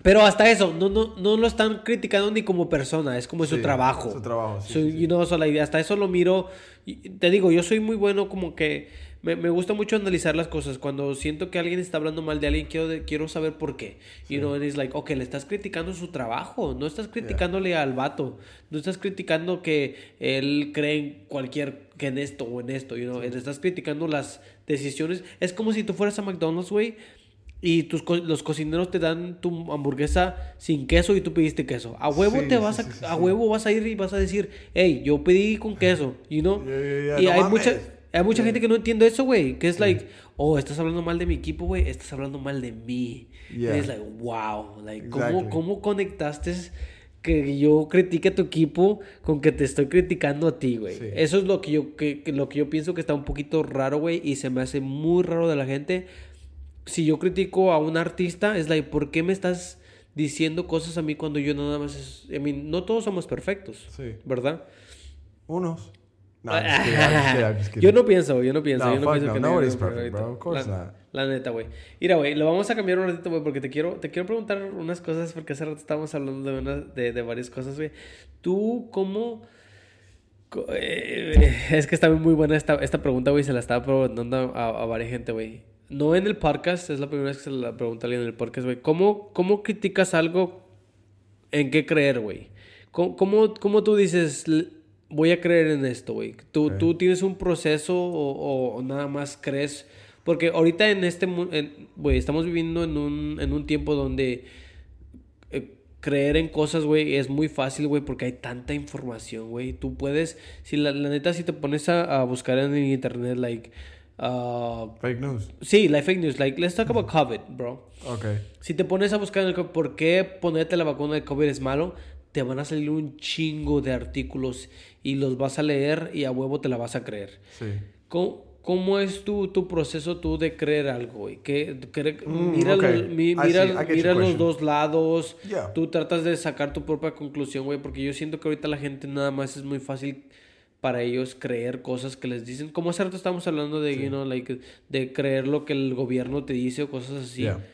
Pero hasta eso, no, no, no lo están criticando ni como persona, es como su trabajo. su trabajo, sí, So, sí, you know, so, like, hasta eso lo miro. y te digo, yo soy muy bueno como que me, me gusta mucho analizar las cosas. Cuando siento que alguien está hablando mal de alguien, quiero, quiero saber por qué. You know, and it's like, ok, le estás criticando su trabajo, no estás criticándole al vato, no estás criticando que él cree en cualquier, que en esto o en esto, you know, le estás criticando las decisiones. Es como si tú fueras a McDonald's, güey. Y tus co- los cocineros te dan tu hamburguesa sin queso y tú pediste queso. A huevo Sí, te vas sí, a, sí, a huevo vas a ir y vas a decir, hey, yo pedí con queso, you know? Yeah, yeah, yeah, y no hay mames. mucha, hay mucha gente que no entiende eso, güey. Que es like, oh, estás hablando mal de mi equipo, güey. Estás hablando mal de mí. Y es like, wow. Like, ¿cómo, Exactly. ¿cómo conectaste que yo critique a tu equipo con que te estoy criticando a ti, güey? Sí. Eso es lo que yo, que, que lo que yo pienso que está un poquito raro, güey. Y se me hace muy raro de la gente. Si yo critico a un artista, es like, ¿por qué me estás diciendo cosas a mí cuando yo nada más es... I mean, no todos somos perfectos, Sí. ¿verdad? Unos. No, I'm just kidding, I'm just kidding, I'm just kidding. Yo no pienso, yo no pienso. No, yo no fuck pienso no. que Nobody's nadie- perfect, bro. Of course la, not. La neta, güey. Mira, güey, lo vamos a cambiar un ratito, güey, porque te quiero, te quiero preguntar unas cosas, porque hace rato estábamos hablando de, una- de, de varias cosas, güey. Tú, ¿cómo...? eh, es que está muy buena esta, esta pregunta, güey, se la estaba preguntando a, a varias gente, güey. No en el podcast, es la primera vez que se la pregunta a alguien en el podcast, güey. ¿Cómo, ¿Cómo criticas algo en qué creer, güey? ¿Cómo, cómo, cómo tú dices, "L- voy a creer en esto, güey? ¿Tú. ¿Tú tienes un proceso o, nada más crees? Porque ahorita en este mundo, güey, estamos viviendo en un, en un tiempo donde eh, creer en cosas, güey, es muy fácil, güey, porque hay tanta información, güey. Tú puedes, si la, la neta, si te pones a, a buscar en internet, like, ah, Fake news. sí, like fake news, like, let's talk about COVID, bro. Okay. Si te pones a buscar en el por qué ponerte la vacuna de COVID es malo, te van a salir un chingo de artículos y los vas a leer y a huevo te la vas a creer. Sí. ¿Cómo, cómo es tu, tu proceso tú de creer algo, cre- Mm, mira ok. mi- I mira. I mira los dos lados. Yeah. Tú tratas de sacar tu propia conclusión, güey, porque yo siento que ahorita la gente nada más es muy fácil para ellos creer cosas que les dicen. Como hace rato estábamos hablando de, you know, like, de creer lo que el gobierno te dice o cosas así. Yeah.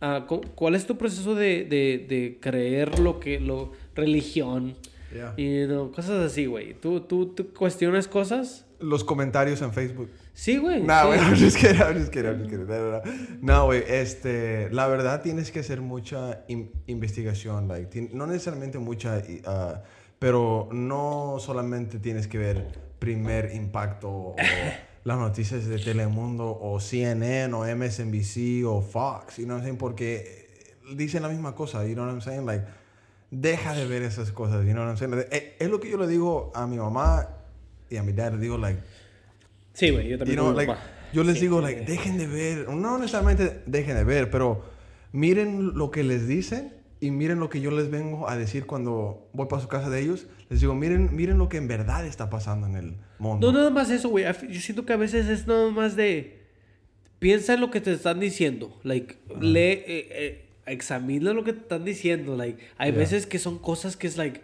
Ah, cu- ¿Cuál es tu proceso de, de, de creer lo que, lo, religión? Yeah. Y no, cosas así, güey. ¿Tú, tú, ¿Tú cuestionas cosas? los comentarios en Facebook. Sí, güey. No, sí. güey. <laughs> No, güey, este, la verdad tienes que hacer mucha in- investigación, like, no necesariamente mucha, ah, pero no solamente tienes que ver primer impacto o <laughs> las noticias de Telemundo o CNN o MSNBC o Fox, you know what I'm saying? Porque dicen la misma cosa, you know what I'm saying? Like, deja de ver esas cosas, you know what I'm saying? Eh, Es lo que yo le digo a mi mamá y a mi dad, le digo, like, Sí, güey, yo también. You know, like, yo les Sí, digo, like, dejen de ver, no necesariamente dejen de ver, pero miren lo que les dicen y miren lo que yo les vengo a decir cuando voy para su casa de ellos. Les digo, miren, miren lo que en verdad está pasando en el mundo. No, nada más eso, güey. Yo siento que a veces es nada más de. Piensa en lo que te están diciendo. Like, lee, eh, eh, examina lo que te están diciendo. Like, hay Yeah. veces que son cosas que es like.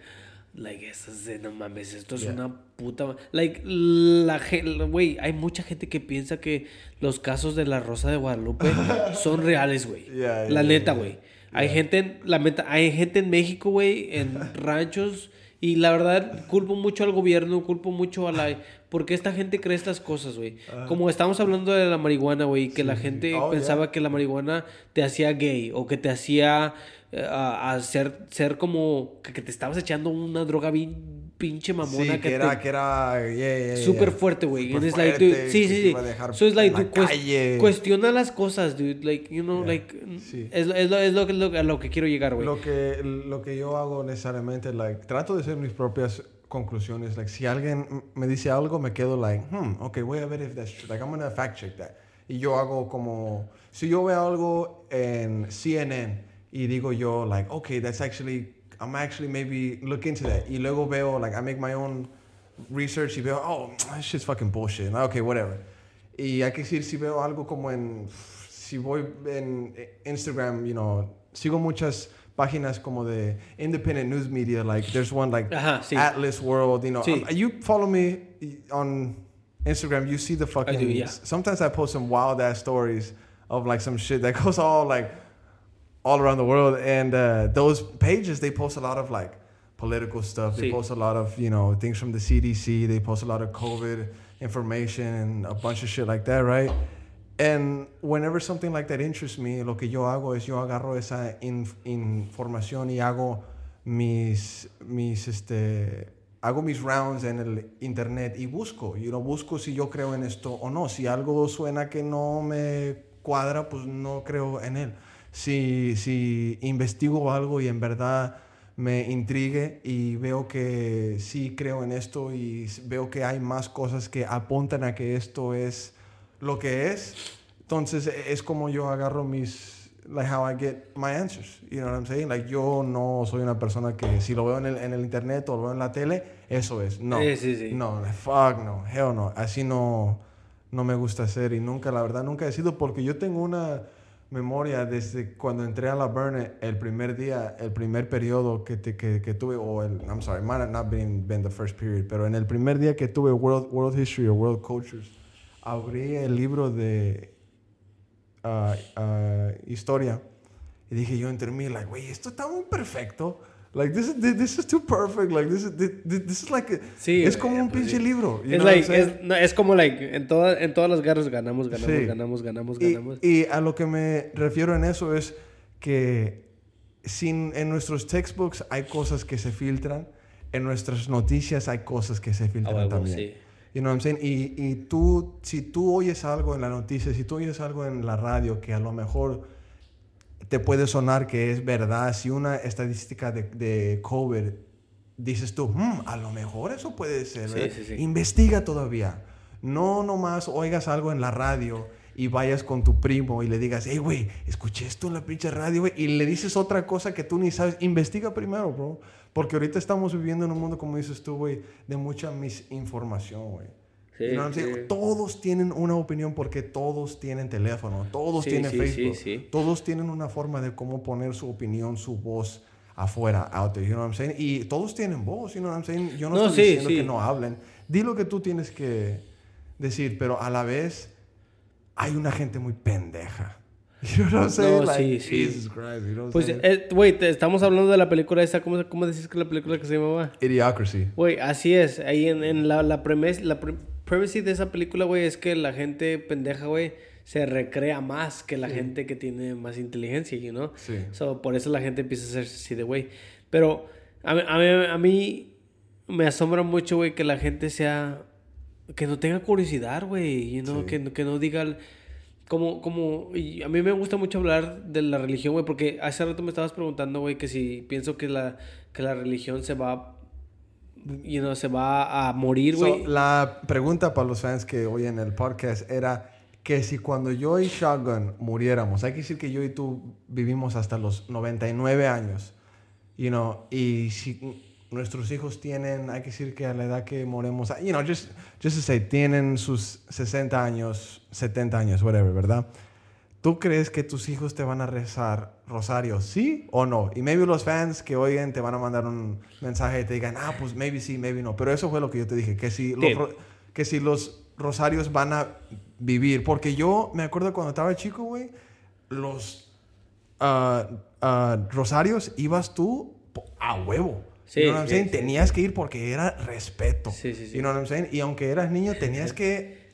Like, esas de no mames, esto es Yeah. una puta. ma-". Like, la gente. Güey, hay mucha gente que piensa que los casos de la Rosa de Guadalupe <laughs> son reales, güey. Yeah, la yeah, neta, güey. Hay gente, en, la meta, hay gente en México, güey, en <laughs> ranchos. Y la verdad, culpo mucho al gobierno, culpo mucho a la... Porque esta gente cree estas cosas, güey. Como estamos hablando de la marihuana, güey, que la gente Oh, pensaba yeah. que la marihuana te hacía gay o que te hacía eh, a, a ser, ser como que, que te estabas echando una droga bien pinche mamona. sí, que, te- era, que era, yeah, yeah, yeah. Súper fuerte, güey. And it's like, dude, sí, sí, te sí. So it's like, dude, calle. cuestiona las cosas, dude. Like, you know, like, Sí. es, es, lo, es lo, que- lo- a lo que quiero llegar, güey. Lo que, lo que yo hago necesariamente, like, trato de hacer mis propias conclusiones. Like, si alguien me dice algo, me quedo like, hmm, ok, voy a ver if that's true. Like, I'm gonna fact check that. Y yo hago como, si yo veo algo en CNN y digo yo, like, okay, that's actually, I'm actually maybe look into that. Y luego veo, like, I make my own research y veo, oh, that shit's fucking bullshit. Okay, whatever. Y hay que decir, si veo algo como en, si voy en Instagram, you know, sigo muchas páginas como de independent news media, like there's one like Ajá, sí. Atlas World, you know. Sí. Um, you follow me on Instagram, you see the fucking, do, yeah. sometimes I post some wild ass stories of like some shit that goes all like, all around the world. And uh, those pages, they post a lot of like political stuff. They post a lot of, you know, things from the CDC. They post a lot of COVID information and a bunch of shit like that, right? And whenever something like that interests me, lo que yo hago es yo agarro esa inf- información y hago mis, mis, este, hago mis rounds en el internet y busco, y know, busco si yo creo en esto o no. Si algo suena que no me cuadra, pues no creo en él. Si, si investigo algo y en verdad me intrigue y veo que sí creo en esto y veo que hay más cosas que apuntan a que esto es lo que es, entonces e- es como yo agarro mis, like how I get my answers, you know what I'm saying? Like yo no soy una persona que si lo veo en el, en el internet o lo veo en la tele, eso es, no, Sí, sí, sí. no, fuck no, hell no, así no, no me gusta hacer y nunca, la verdad, nunca he sido porque yo tengo una memoria desde cuando entré a la Burnett el primer día, el primer periodo que, te- que, que tuve, o el, I'm sorry, might have not been, been the first period, pero en el primer día que tuve World, World History o World Cultures, abrí el libro de ah, ah, historia y dije yo entre mí, like, güey, esto está muy perfecto. Like, this is, this is too perfect. Like, this is, this, is like, a- Sí, es como un pues pinche sí. libro. you Es, like, es, no, es como like, en, toda, en todas las guerras ganamos, ganamos, Sí. ganamos, ganamos, Y, ganamos. y a lo que me refiero en eso es que sin, en nuestros textbooks hay cosas que se filtran, en nuestras noticias hay cosas que se filtran huevo, también. sí. You know what I'm saying? Y, y tú, si tú oyes algo en la noticia, si tú oyes algo en la radio que a lo mejor te puede sonar que es verdad, si una estadística de, de COVID dices tú, "Hmm, a lo mejor eso puede ser, Sí, ¿verdad?". sí, sí. investiga todavía. No nomás oigas algo en la radio y vayas con tu primo y le digas, hey, güey, escuché esto en la pinche radio, güey, y le dices otra cosa que tú ni sabes. Investiga primero, bro. Porque ahorita estamos viviendo en un mundo, como dices tú, güey, de mucha misinformación, güey. Sí, saying? sí. Todos tienen una opinión porque todos tienen teléfono, todos Sí, tienen Facebook, todos tienen una forma de cómo poner su opinión, su voz afuera, out there, you know what I'm saying? Y todos tienen voz, you know what I'm saying? Yo no, No, estoy diciendo que no hablen. Di lo que tú tienes que decir, pero a la vez hay una gente muy pendeja. <laughs> You know what I'm saying? No, like, sí, sí. Jesus Christ, you know what I'm Pues, eh, güey, te- estamos hablando de la película esa, ¿cómo, cómo decís que la película que se llamaba? Idiocracy. Güey, así es, ahí en, en la, la, premes- la pre- premise de esa película, güey, es que la gente pendeja, güey, se recrea más que la gente que tiene más inteligencia, you know? Sí. So, por eso la gente empieza a hacerse así de güey. Pero a, mí- a, mí, a mí me asombra mucho, güey, que la gente sea... Que no tenga curiosidad, güey. You know? Sí. que, no- que no diga... Como, como... Y a mí me gusta mucho hablar de la religión, güey. Porque hace rato me estabas preguntando, güey, que si pienso que la, que la religión se va... You know, se va a morir, So, güey. la pregunta para los fans que oyen el podcast era que si cuando yo y Shotgun muriéramos, hay que decir que yo y tú vivimos hasta los 99 años, you know, y si nuestros hijos tienen, hay que decir que a la edad que moremos, you know, just, just to say, tienen sus 60 años, 70 años, whatever, ¿verdad? ¿Tú crees que tus hijos te van a rezar rosario, sí o no? Y maybe los fans que oigan te van a mandar un mensaje y te digan, ah, pues maybe sí, maybe no. Pero eso fue lo que yo te dije, que si, los, Sí. que si los rosarios van a vivir. Porque yo me acuerdo cuando estaba chico, güey, los ah, ah, rosarios ibas tú a huevo. Sí, You know what I'm sí, saying? sí. Tenías que ir porque era respeto. Sí, sí, sí. You know what I'm saying? Y aunque eras niño, tenías que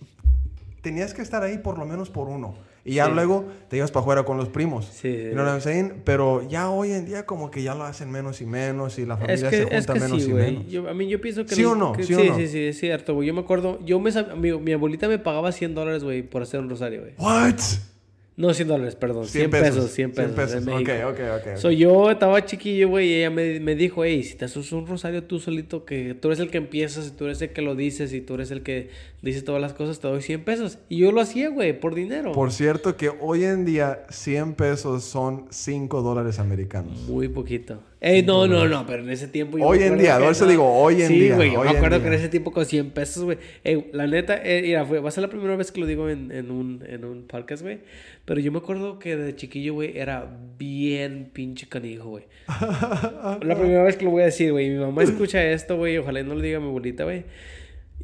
tenías que estar ahí por lo menos por uno. Y ya Sí. luego te ibas para afuera con los primos. Sí. You know what I'm saying? Pero ya hoy en día como que ya lo hacen menos y menos y la familia Es se que, junta es que menos sí, y güey. menos. Yo- A mí yo pienso que... ¿Sí o no? que- ¿Sí sí, o no? sí, sí, es cierto, güey. Yo me acuerdo... Yo me, mi, mi abuelita me pagaba 100 dólares, güey, por hacer un rosario, güey. What? No 100 dólares, perdón. 100, 100 pesos, pesos, 100 pesos. 100 pesos. en México. Ok, ok, ok, ok. So, yo estaba chiquillo, güey, y ella me, me dijo, hey, si te haces un rosario tú solito, que tú eres el que empiezas, y tú eres el que lo dices, y tú eres el que dice todas las cosas, te doy 100 pesos. Y yo lo hacía, güey, por dinero. Por cierto que hoy en día 100 pesos son 5 dólares americanos. Muy poquito. Ey, no, no, no, pero en ese tiempo... yo Hoy en día, por eso no. digo, hoy en sí, día, güey, yo me acuerdo que en ese tiempo con 100 pesos, güey. Ey, la neta, eh, mira, fue, va a ser la primera vez que lo digo en, en un, en un podcast, güey. Pero yo me acuerdo que de chiquillo, güey, era bien pinche canijo, güey. <laughs> la primera vez que lo voy a decir, güey. Mi mamá escucha esto, güey. Ojalá y no le diga a mi abuelita, güey.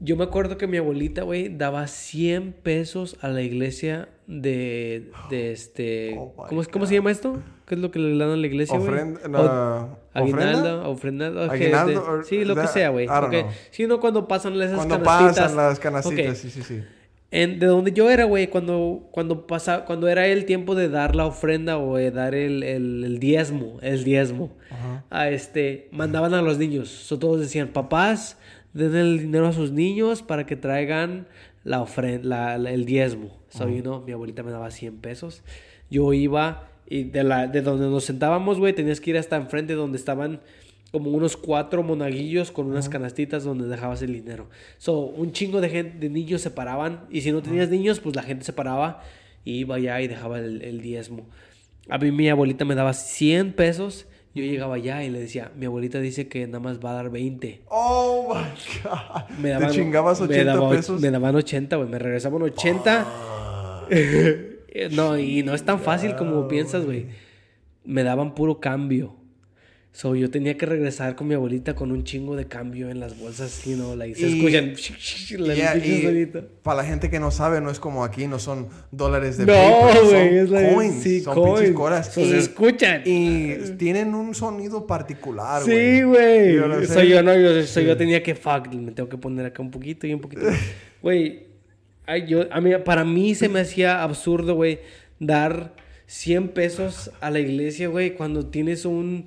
Yo me acuerdo que mi abuelita, güey, daba 100 pesos a la iglesia de, de este... Oh ¿cómo, ¿Cómo se llama esto? ¿Qué es lo que le dan a la iglesia, güey? Ofrenda- Aguinaldo, ofrenda, Aguinaldo, sí, lo que sea, güey. I don't Ok. know. Sí, no, cuando pasan esas Cuando canastitas. pasan las canastitas, Ok. sí, sí, sí. En, de donde yo era, güey, cuando, cuando, pasa, cuando era el tiempo de dar la ofrenda o de dar el, el, el diezmo, el diezmo, Ajá. a este, mandaban a los niños. So, todos decían, papás, den el dinero a sus niños para que traigan la ofrenda, el diezmo. So, you know, mi abuelita me daba 100 pesos. Yo iba y de, la, de donde nos sentábamos, güey, tenías que ir hasta enfrente donde estaban como unos cuatro monaguillos con unas canastitas donde dejabas el dinero. So, un chingo de gente, de niños se paraban. Y si no tenías niños, pues la gente se paraba y iba allá y dejaba el, el diezmo. A mí mi abuelita me daba 100 pesos. Yo llegaba allá y le decía, mi abuelita dice que nada más va a dar 20. Oh my God. Me ¿Te chingabas me 80 daba- pesos? Me daban 80, güey. Me regresaban 80. <laughs> no, y no es tan fácil como piensas, güey. Me daban puro cambio. So, yo tenía que regresar con mi abuelita con un chingo de cambio en las bolsas, you know, like, se Y- escuchan Yeah, y <laughs> para la gente que no sabe, no es como aquí, no son dólares de No, paper, güey, son coins, sí, son coins. pinches coras. So, se escuchan. Y tienen un sonido particular, Sí, güey. what I'm Soy saying? yo, no, yo, soy yo tenía que fuck, me tengo que poner acá un poquito y un poquito. <laughs> Güey, ay, yo, a mí, para mí se me hacía absurdo, güey, dar 100 pesos a la iglesia, güey, cuando tienes un,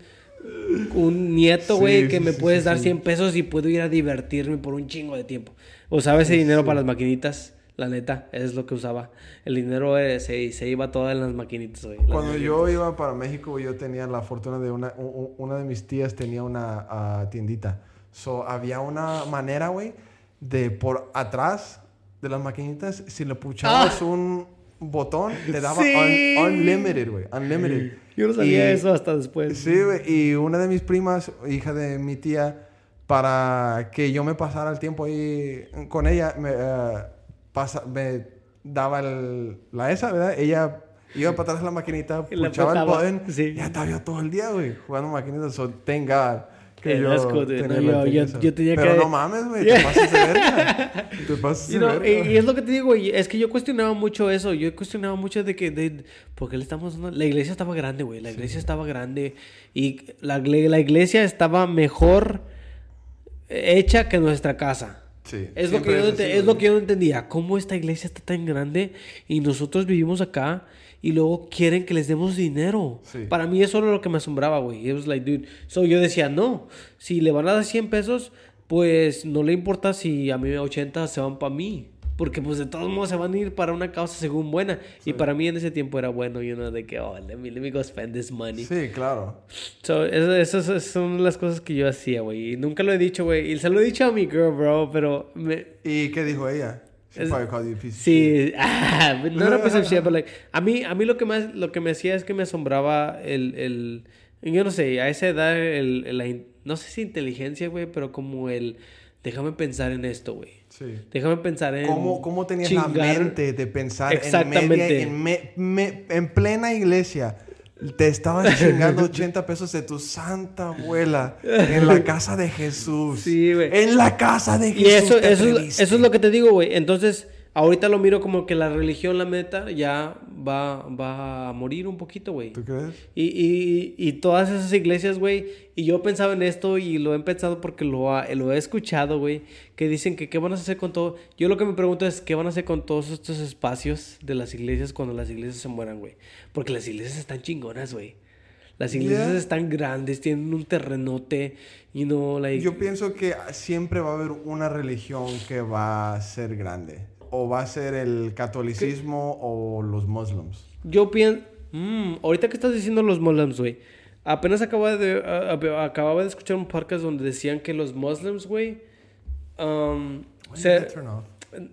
un nieto, Sí, güey, que sí, me sí, puedes sí, dar sí. 100 pesos y puedo ir a divertirme por un chingo de tiempo. Usaba ese dinero para las maquinitas, la neta, es lo que usaba. El dinero eh, se, se iba todo en las maquinitas, güey. Cuando maquinitas. yo iba para México, yo tenía la fortuna de una, una de mis tías tenía una ah, tiendita. So, había una manera, güey, de por atrás de las maquinitas, si le puchabas un botón, te daba Ah. Sí. un- unlimited, güey, unlimited. Yo no sabía Y- eso hasta después. Sí, güey, y una de mis primas, hija de mi tía, para que yo me pasara el tiempo ahí con ella, me, eh, pasa, me daba el- la esa, ¿verdad? Ella iba para atrás de la maquinita, puchaba el button, sí. ya estaba yo todo el día, güey, jugando maquinitas. So, thank God que yo tenía No, la yo- yo- esa. yo tenía Pero que- no mames, güey, te pasas de verga. Te pasas Y, de no, verga. y, y es lo que te digo, güey. Es que yo cuestionaba mucho eso. Yo cuestionaba mucho de que. De, ¿Por qué le estamos dando? La iglesia estaba grande, güey. La iglesia estaba grande. Y la, la iglesia estaba mejor hecha que nuestra casa. Sí. Es lo, que yo, así, es lo que yo no entendía. ¿Cómo esta iglesia está tan grande y nosotros vivimos acá y luego quieren que les demos dinero? Sí. Para mí eso era lo que me asombraba, güey. It was like, dude. So yo decía, no, si le van a dar 100 pesos, pues no le importa si a mí 80 se van para mí. Porque pues de todos modos se van a ir para una causa según buena. Y para mí en ese tiempo era bueno, y uno de que, oh, let me, let me go spend this money. Sí, claro. So, esas son las cosas que yo hacía, güey. Y nunca lo he dicho, güey. Y se lo he dicho a mi girl, bro, pero me, ¿Y qué dijo ella? She probably called you a piece of shit. Sí, <laughs> ah, but not a piece of shit, but like, a mí, a mí lo que más, lo que me hacía es que me asombraba el, el, yo no sé, a esa edad, el, el- la no sé si inteligencia, güey, pero como el, déjame pensar en esto, güey. Sí. Déjame pensar en ¿Cómo, cómo tenías la mente de pensar en, Exactamente. media, en, me- me- en plena iglesia? Te estabas <laughs> chingando 80 pesos de tu santa abuela en la casa de Jesús. Sí, güey. En la casa de Jesús. Y eso, te eso es lo que te digo, güey. Entonces, ahorita lo miro como que la religión, la meta, ya va, va a morir un poquito, güey. ¿Tú crees? Y, y, y todas esas iglesias, güey, y yo pensaba en esto y lo he pensado porque lo, ha- lo he escuchado, güey, que dicen que qué van a hacer con todo. Yo lo que me pregunto es qué van a hacer con todos estos espacios de las iglesias cuando las iglesias se mueran, güey. Porque las iglesias están chingonas, güey. Las iglesias Yeah. están grandes, tienen un terrenote, you know, like... Yo pienso que siempre va a haber una religión que va a ser grande. O va a ser el catolicismo o los muslims. Yo pienso. ahorita que estás diciendo los muslims, güey. Apenas acababa de, a- a- acababa de escuchar un podcast donde decían que los muslims, güey. Um, se-? I don't know.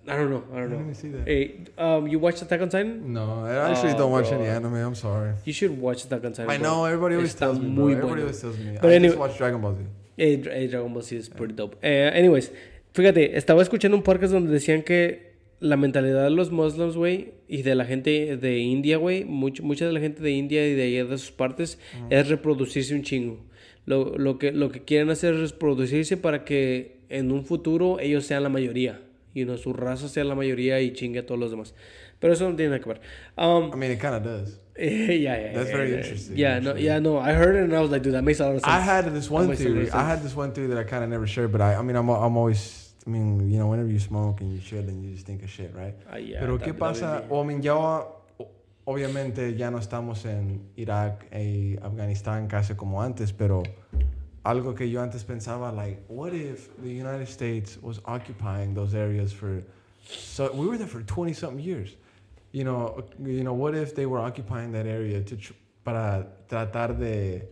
I don't know. see that. Hey, um, you watched Attack on Titan? No, I actually Oh, don't watch bro. any anime. I'm sorry. You should watch Attack on Titan. I know everybody always Está tells me. bro. Everybody bueno. always tells me. But I anyway- just watch Dragon Ball Z. Eh, Dra- eh, Dragon Ball Z es pretty dope. Eh, anyways, fíjate, estaba escuchando un podcast donde decían que la mentalidad de los muslims, güey, y de la gente de India, güey, mucha de la gente de India y de allá de sus partes, es reproducirse un chingo. Lo, lo, que, lo que quieren hacer es reproducirse para que en un futuro ellos sean la mayoría. Y no su raza sea la mayoría y chingue a todos los demás. Pero eso no tiene nada que ver. Um, I mean, it kind of does. <laughs> yeah, yeah, That's yeah, very yeah. interesting, Yeah, no, yeah, no. I heard it and I was like, dude, that makes a lot of sense. I had this one theory. I had this one theory that I kind of never shared, but I, I mean, I'm, I'm always, I mean, you know, whenever you smoke and you shit, then you just think of shit, right? Ah, yeah, Pero that- qué that pasa? really- O, I mean, ya, o- obviamente ya no estamos en Irak y Afganistán casi como antes, pero algo que yo antes pensaba, like, what if the United States was occupying those areas for, so we were there for 20 something years. You know, you know, what if they were occupying that area to tr- para tratar de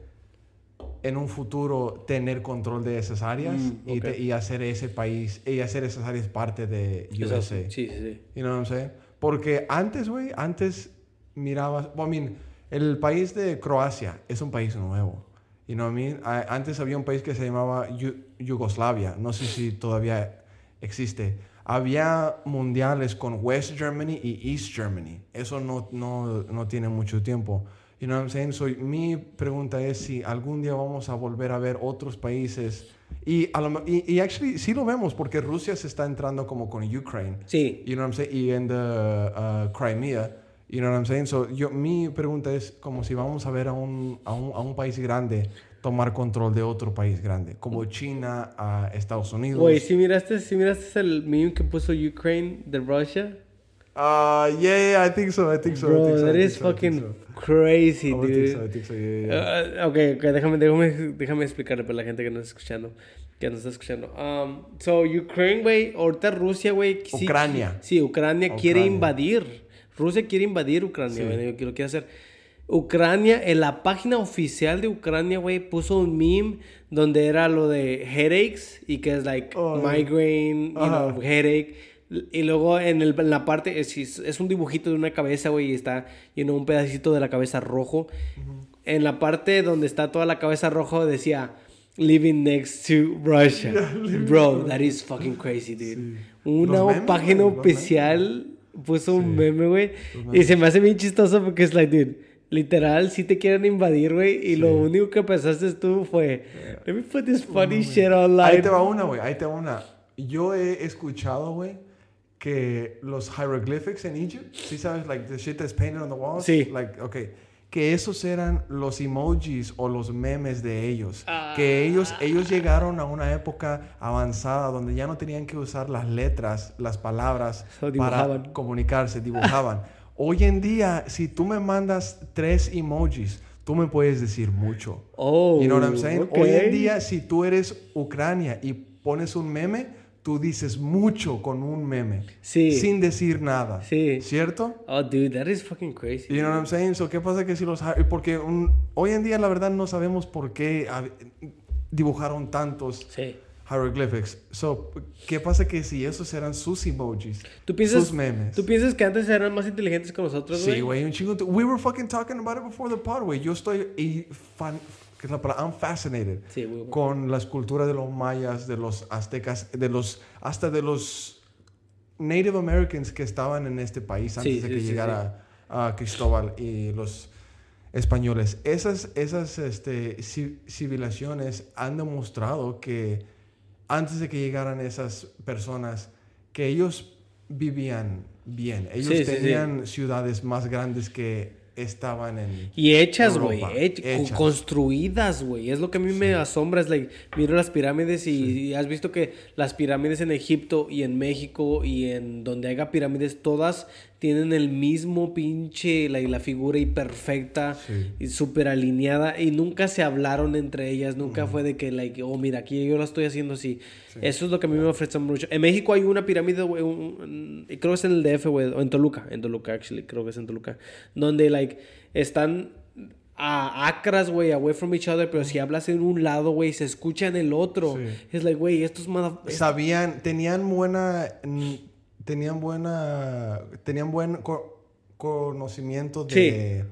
en un futuro tener control de esas áreas Mm, y, ok. te- y hacer ese país y hacer esas áreas parte de USA. Sí, sí, sí. You know what I'm saying? Porque antes, güey, antes mirabas, well, I mean, el país de Croacia es un país nuevo. You know what I mean? Antes había un país que se llamaba Yu- Yugoslavia, no sé si todavía existe. Había mundiales con West Germany y East Germany. Eso no, no, no tiene mucho tiempo. You know what I'm saying? So, mi pregunta es si algún día vamos a volver a ver otros países. Y, a lo y, y actually sí lo vemos porque Rusia se está entrando como con Ukraine. Sí. You know what I'm saying? Y en the uh, Crimea. You know what I'm saying? So, yo, mi pregunta es como si vamos a ver a un, a un, a un país grande tomar control de otro país grande, como China, a Estados Unidos. Güey, si miraste, si miraste el meme que puso Ukraine de Russia. Uh, yeah, yeah, I think so. I think so. I Bro, think so, I that think is so, I fucking so. crazy, I think so. I dude. think so. Yeah, yeah. Uh, ok, ok, déjame, déjame, déjame explicarle para la gente que nos está escuchando. Que nos está escuchando. Um, so, Ukraine, güey, ahorita Rusia, güey. sí- Ucrania. Sí, Ucrania quiere Ucrania. invadir. Rusia quiere invadir Ucrania, Sí. güey. Lo quiere hacer. Ucrania, en la página oficial de Ucrania, güey, puso un meme donde era lo de headaches y que es like Oh, migraine, you Ajá. know, headache. Y luego en, el- en la parte es, es un dibujito de una cabeza, güey, y está know, un pedacito de la cabeza rojo. En la parte donde está toda la cabeza rojo decía living next to Russia. <laughs> Bro, that is fucking crazy, dude. Sí. Una memes, página oficial puso un Sí. meme, güey. Y se me hace bien chistoso porque es like, dude, literal, si te quieren invadir, güey. Y lo único que pensaste tú fue, let me put this funny shit online. Ahí te va una, güey. Ahí te va una. Yo he escuchado, güey, que los hieroglyphics en Egypt, ¿sí sabes? Like the shit that's painted on the walls. Sí. Like, okay. que esos eran los emojis o los memes de ellos. Que Ah. ellos, ellos llegaron a una época avanzada donde ya no tenían que usar las letras, las palabras So, para comunicarse, dibujaban. <laughs> Hoy en día, si tú me mandas tres emojis, tú me puedes decir mucho. Oh, You know what I'm saying? ok. Hoy en día, si tú eres Ucrania y pones un meme, tú dices mucho con un meme. Sí. Sin decir nada. Sí. ¿Cierto? Oh, dude, that is fucking crazy. You know what I'm saying? So, ¿qué pasa que si los... Porque un- hoy en día, la verdad, no sabemos por qué dibujaron tantos Sí. hieroglyphics. So, ¿qué pasa que si esos eran sus emojis? ¿Tú piensas, sus memes. ¿Tú piensas que antes eran más inteligentes que nosotros, güey? Sí, güey, un chingo. We were fucking talking about it before the pod, güey. Yo estoy fan, ¿qué es la palabra? I'm fascinated Sí, con las culturas de los mayas, de los aztecas, de los hasta de los Native Americans que estaban en este país antes Sí, de que sí, llegara a Cristóbal y los españoles. Esas esas este, ci- civilizaciones han demostrado que antes de que llegaran esas personas que ellos vivían bien. Ellos tenían ciudades más grandes que estaban en Y hechas, güey. Hech- construidas, güey. Es lo que a mí me asombra. Es like, miro las pirámides y, y has visto que las pirámides en Egipto y en México y en donde haya pirámides, todas tienen el mismo pinche, la, la figura y perfecta Sí. y súper alineada. Y nunca se hablaron entre ellas. Nunca fue de que, like, oh, mira, aquí yo la estoy haciendo así. Eso es lo que a mí me ofrece mucho. En México hay una pirámide, güey, un- creo que es en el DF, güey, o en Toluca, en Toluca, actually, creo que es en Toluca, donde, like, están a acras, güey, away from each other, pero si hablas en un lado, güey, se escucha en el otro. Sí. Es like, güey, estos sabían, tenían buena, tenían buena, tenían buen co- conocimiento de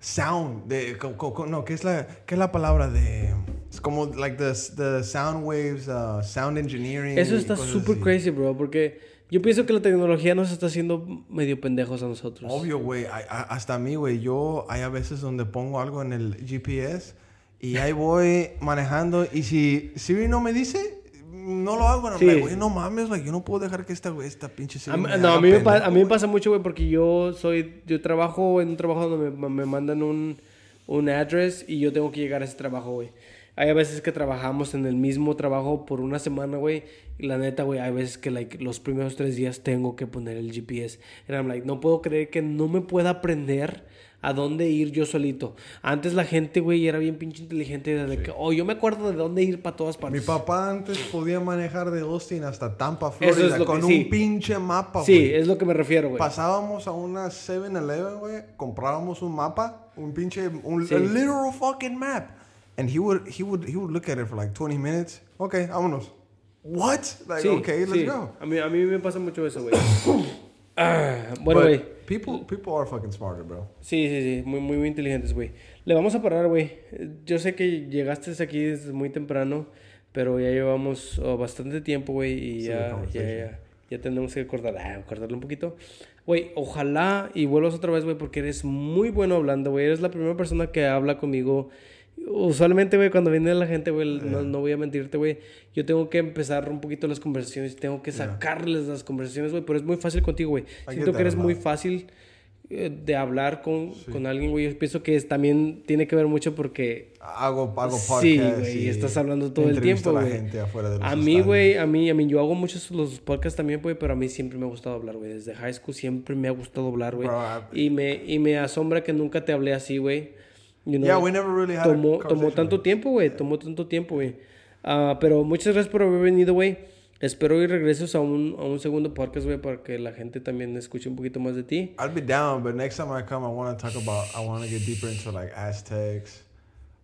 sound, de, co- co- no, ¿qué es la, qué es la palabra de, es como like the, the sound waves, uh, sound engineering. Eso está súper crazy, bro, porque yo pienso que la tecnología nos está haciendo medio pendejos a nosotros. Obvio, güey, hasta a mí, güey, yo hay a veces donde pongo algo en el GPS y ahí voy manejando y si Siri no me dice, no lo hago, no, Sí. güey, no mames, like, yo no puedo dejar que esta, güey, esta pinche A me no, a mí, me, pa- a mí me güey. pasa mucho, güey, porque yo soy, yo trabajo en un trabajo donde me, me mandan un, un address y yo tengo que llegar a ese trabajo, güey. Hay veces que trabajamos en el mismo trabajo por una semana, güey. Y la neta, güey, hay veces que like, los primeros tres días tengo que poner el GPS. And I'm like, no puedo creer que no me pueda aprender a dónde ir yo solito. Antes la gente, güey, era bien pinche inteligente. De que, oh, yo me acuerdo de dónde ir para todas Mi partes. papá antes podía manejar de Austin hasta Tampa, es Florida, lo que- con sí. un pinche mapa, sí, güey. es lo que me refiero, güey. Pasábamos a una 7-Eleven, güey, comprábamos un mapa, un pinche, un Sí. a literal fucking map. And he would, he would, he would look at it for like 20 minutes. Okay, vámonos. What? Like, Sí, okay, let's sí. go. A mí, a mí me pasa mucho eso, güey. <coughs> Ah, bueno, güey. People, people are fucking smarter, bro. Sí, sí, sí. Muy, muy, muy inteligentes, güey. Le vamos a parar, güey. Yo sé que llegaste aquí desde muy temprano, pero ya llevamos oh, bastante tiempo, güey, y ya, ya, ya, ya tenemos que cortar, ah, cortarle un poquito. Güey, ojalá y vuelvas otra vez, güey, porque eres muy bueno hablando, güey. Eres la primera persona que habla conmigo. Usualmente, güey, cuando viene la gente, güey, no, no voy a mentirte, güey. Yo tengo que empezar un poquito las conversaciones, tengo que sacarles las conversaciones, güey, pero es muy fácil contigo, güey. Siento que eres a muy fácil eh, de hablar con, con alguien, güey. Yo pienso que es, también tiene que ver mucho porque Hago, hago podcast. Sí, güey, y estás hablando todo el tiempo, a güey. gente afuera de los a mí, güey, a mí, a mí, yo hago muchos los podcasts también, güey, pero a mí siempre me ha gustado hablar, güey. Desde high school siempre me ha gustado hablar, güey. I- Y me, y me asombra que nunca te hablé así, güey. You know, Yeah, we never really had a tomó, tomó tanto tiempo, güey. Tomó tanto tiempo, güey. Ah, pero muchas gracias por haber venido, güey. Espero y regreses a un, a un segundo podcast, güey, para que la gente también escuche un poquito más de ti. I'd be down, but next time I come, I want to talk about. I want to get deeper into like Aztecs.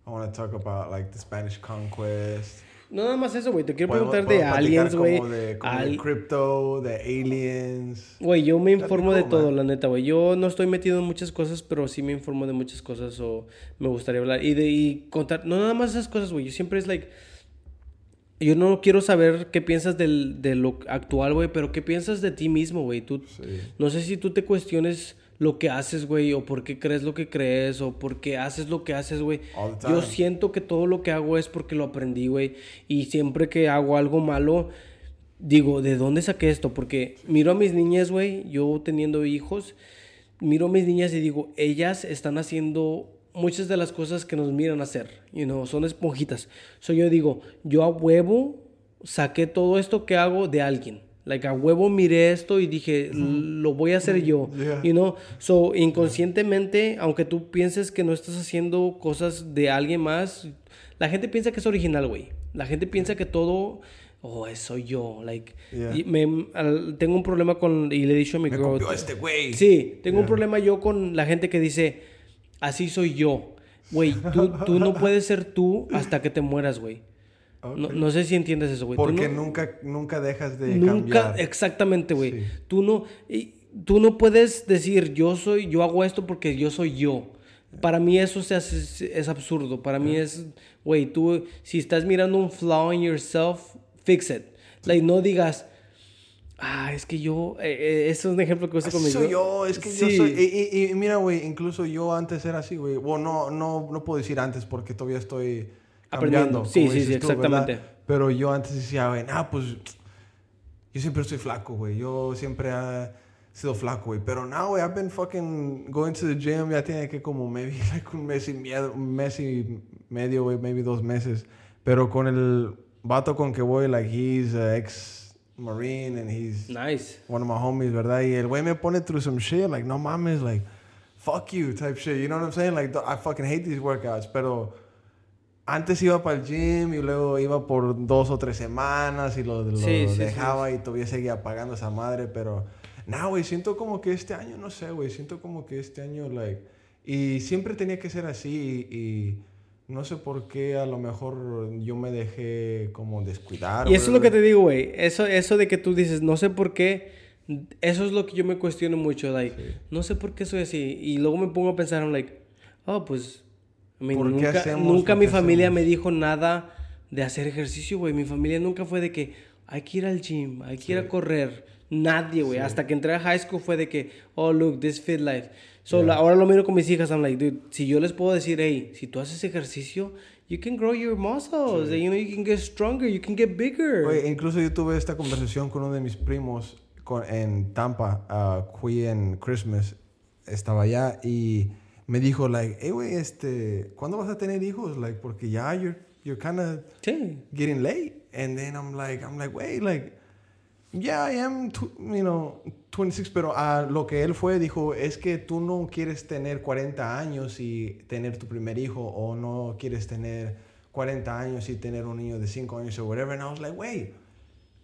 I want to talk about like the Spanish conquest. No nada más eso, güey. Te quiero preguntar de aliens, güey. De, Al- crypto, de aliens. Güey, yo me informo de todo, man. la neta, güey. Yo no estoy metido en muchas cosas, pero sí me informo de muchas cosas o me gustaría hablar. Y de y contar, no nada más esas cosas, güey. Yo siempre es like... Yo no quiero saber qué piensas del, de lo actual, güey, pero qué piensas de ti mismo, güey. Tú, Sí. no sé si tú te cuestiones lo que haces, güey, o por qué crees lo que crees, o por qué haces lo que haces, güey. Yo siento que todo lo que hago es porque lo aprendí, güey. Y siempre que hago algo malo, digo, ¿de dónde saqué esto? Porque miro a mis niñas, güey, yo teniendo hijos, miro a mis niñas y digo, ellas están haciendo muchas de las cosas que nos miran hacer, you know, son esponjitas. So yo digo, yo a huevo saqué todo esto que hago de alguien. Like a huevo miré esto y dije, lo voy a hacer yo. Yeah. You know, so inconscientemente, aunque tú pienses que no estás haciendo cosas de alguien más, la gente piensa que es original, güey. La gente piensa que todo, oh, soy yo. Like, Yeah. y me- al- tengo un problema con, y le he dicho a mi Me girl, copió este güey. Sí, tengo un Yeah. problema yo con la gente que dice, así soy yo. Güey, tú, tú no puedes ser tú hasta que te mueras, güey. No, no sé si entiendes eso, güey. Porque no- nunca, nunca dejas de Nunca, cambiar. exactamente, güey. Sí. Tú no, y- tú no puedes decir yo soy, yo hago esto porque yo soy yo. Para mí eso se hace- es absurdo. Para mí es, güey, tú, si estás mirando un flaw in yourself, fix it. Like, no digas, ah, es que yo, eh, eh, eso es un ejemplo que uso conmigo. soy yo, es que yo Sí. soy... Y, y- y mira, güey, incluso yo antes era así, güey. Bueno, no, no, no puedo decir antes porque todavía estoy Aprendiendo. cambiando. Sí, como sí, sí, tú, ¿verdad? exactamente. Pero yo antes decía, güey, nah, pues... Yo siempre estoy flaco, güey. Yo siempre he sido flaco, güey. Pero now, güey, I've been fucking going to the gym. Ya tiene que como maybe <laughs> like un mes y medio, un mes y medio, güey, maybe dos meses. Pero con el vato con que voy, like, he's a ex-marine and he's Nice. one of my homies, ¿verdad? Y el güey me pone through some shit, like, no mames, like, fuck you type shit. You know what I'm saying? Like, I fucking hate these workouts. Pero antes iba para el gym y luego iba por dos o tres semanas y lo, lo Sí, sí, dejaba y todavía seguía pagando esa madre. Pero, no, güey, siento como que este año, no sé, güey, siento como que este año, like, y siempre tenía que ser así y. y no sé por qué a lo mejor yo me dejé como descuidar. Y eso es lo que te digo, güey. Eso, eso de que tú dices, no sé por qué. Eso es lo que yo me cuestiono mucho. Like, no sé por qué soy así. Y luego me pongo a pensar, I'm like, oh, pues. ¿Por qué nunca hacemos nunca mi familia hacemos? me dijo nada de hacer ejercicio, güey. Mi familia nunca fue de que hay que ir al gym, hay que ir a correr. Nadie, güey. Hasta que entré a high school fue de que, oh, look, this fit life. So, la- ahora lo miro con mis hijas. I'm like, dude, si yo les puedo decir, hey, si tú haces ejercicio, you can grow your muscles. You know, you can get stronger, you can get bigger. Oye, incluso yo tuve esta conversación con uno de mis primos con- en Tampa. ah, fui en Christmas. Estaba allá y me dijo, like, hey, güey, este, ¿cuándo vas a tener hijos? Like, porque ya you're, you're kind of Sí. getting late. And then I'm like, I'm like, wait, like, yeah, I am, you know, 26, pero a lo que él fue, dijo, es que tú no quieres tener 40 años y tener tu primer hijo, o no quieres tener 40 años y tener un niño de 5 años o whatever. And I was like, wait,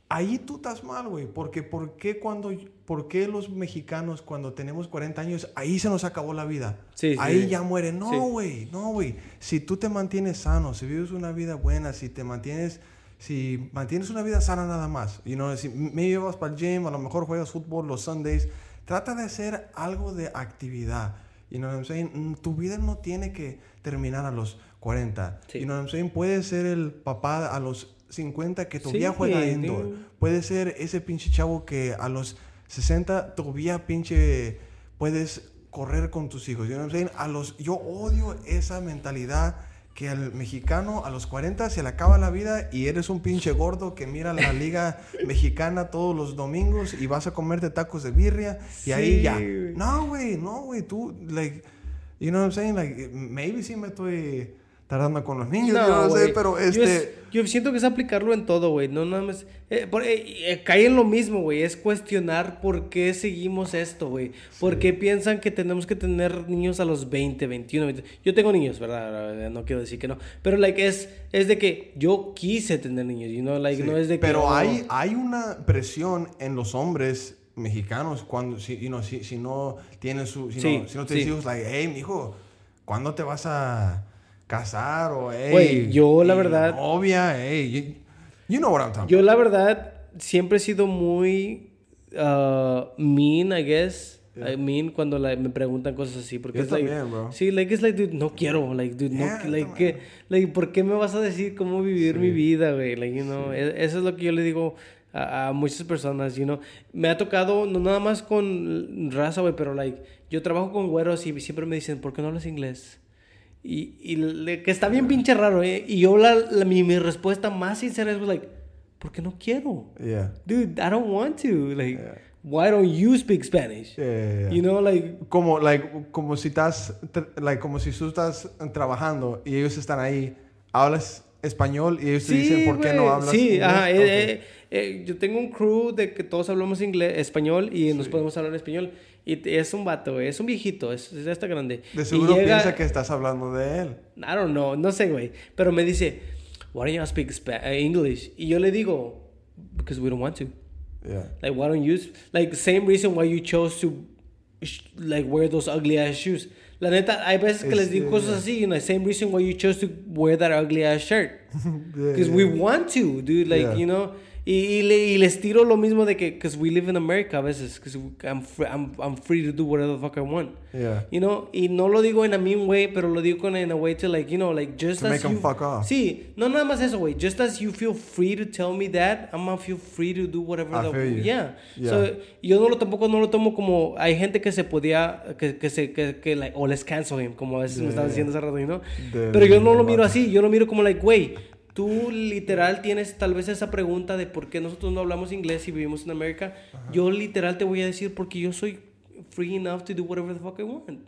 ahí tú estás mal, güey, porque ¿por qué cuando, por qué los mexicanos cuando tenemos 40 años, ahí se nos acabó la vida? Sí, sí. ahí ya muere. No, Sí. güey, no, güey. Si tú te mantienes sano, si vives una vida buena, si te mantienes, si mantienes una vida sana nada más, you know, si me llevas para el gym, a lo mejor juegas fútbol los Sundays, trata de hacer algo de actividad. You know what I'm saying? Mm, Tu vida no tiene que terminar a los 40. Sí. You know what I'm saying? Puedes ser el papá a los 50 que todavía Sí, juega sí. indoor. Puede ser ese pinche chavo que a los 60 todavía pinche puedes correr con tus hijos. You know what I'm saying? A los, yo odio esa mentalidad que al mexicano a los 40 se le acaba la vida y eres un pinche gordo que mira la <laughs> liga mexicana todos los domingos y vas a comerte tacos de birria y ahí ya. No, güey, no, güey, tú, like, you know what I'm saying? Like, maybe sí me estoy tardando con los niños, yo no sé, pero Yo este... es- Yo, siento que es aplicarlo en todo, güey. No nada más. eh, por- eh, eh, cae en lo mismo, güey. Es cuestionar por qué seguimos esto, güey. ¿Por qué piensan que tenemos que tener niños a los 20, 21, 20? Yo tengo niños, ¿verdad? No quiero decir que no. Pero, like, es, es de que yo quise tener niños, you know? Like, Sí, no es de que. Pero hay, hay una presión en los hombres mexicanos cuando si, you know, si, si no tienen su si, Sí, no, si no tienes sí. hijos like hey mijo ¿cuándo te vas a casar o hey Güey, yo, la verdad- novia hey you, you know what I'm talking Yo, la verdad, siempre he sido muy uh, mean, I guess. I mean, cuando la- me preguntan cosas así. Porque Yo es like- también, bro. Sí, like, es like, dude, no quiero. Like, dude, Yeah, no. Like, que, like, ¿por qué me vas a decir cómo vivir mi vida, güey? Like, you know, e- eso es lo que yo le digo a, a muchas personas, you know. Me ha tocado, no nada más con raza, güey, pero, like, yo trabajo con güeros y siempre me dicen, ¿por qué no hablas inglés? Y, y le- que está bien pinche raro, ¿eh? Y yo, la, la- mi, mi respuesta más sincera es, like, porque no quiero. yeah Dude, I don't want to. Like, Yeah. why don't you speak Spanish? Yeah. You know, like, Como, like, como si estás, like, como si tú estás trabajando y ellos están ahí, hablas español y ellos te dicen, ¿por qué no güey. hablas Sí, inglés? ajá. eh, Ok. eh, eh, yo tengo un crew de que todos hablamos inglés, español y nos podemos hablar español. Y es un vato, güey, es un viejito, es, es hasta grande. De seguro llega- piensa que estás hablando de él. I don't know, no sé, güey. Pero me dice, why don't you speak eh, English? Y yo le digo, because we don't want to. Yeah. Like, why don't you, like, same reason why you chose to, like, wear those ugly ass shoes. La neta, hay veces que les digo cosas así, you know, same reason why you chose to wear that ugly ass shirt. <laughs> Yeah, Because yeah. we want to, dude, like, Yeah. you know. Y, y, le, y les tiro lo mismo de que, because we live in America a veces, because I'm, I'm, I'm free to do whatever the fuck I want. Yeah. You know, y no lo digo en a mean way, pero lo digo con in a way to like, you know, like just To as make you... fuck off. Sí, no nada más eso, güey. Just as you feel free to tell me that, I'm gonna feel free to do whatever I the... feel you. Yeah. Yeah. So, yo no lo tampoco no lo tomo como... Hay gente que se podía... Que, que se... Que, que like, o les cancel him, como a veces me Yeah, estaban yeah. diciendo hace rato, you know? De- Pero yo no lo miro así. Yo lo miro como like, güey... Tú literal tienes tal vez esa pregunta de por qué nosotros no hablamos inglés y vivimos en América. Yo literal te voy a decir porque yo soy free enough to do whatever the fuck I want.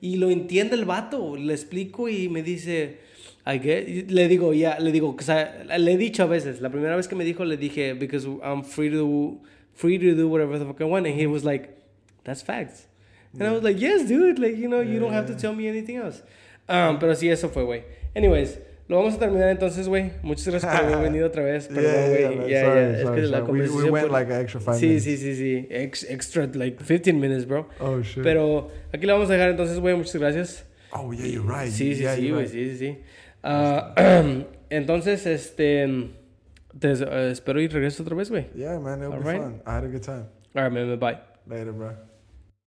Y lo entiende el vato. Le explico y me dice, I get. Le digo, ya, le digo, o sea, le he dicho a veces. La primera vez que me dijo, le dije, because I'm free to, free to do whatever the fuck I want. And he was like, that's facts. And I was like, yes, dude. Like, you know, you don't have to tell me anything else. Um, pero sí, eso fue, güey. Anyways, lo vamos a terminar entonces, güey. Muchas gracias por haber venido otra vez. <laughs> Perdón, güey. Ya, ya. Es que la sorry. We- we conversación went like extra five Sí, sí, sí, sí. Ex- extra, like 15 minutes, bro. Oh, shit. Pero aquí lo vamos a dejar entonces, güey. Muchas gracias. Oh, yeah, you're right. Sí, sí, Yeah, sí, güey. right. Sí, sí, sí. Ah, <clears throat> entonces, este... Te eh, espero y regreso otra vez, güey. Yeah, man, it'll be Alright. fun. I had a good time. All right, man. Bye. Later, bro.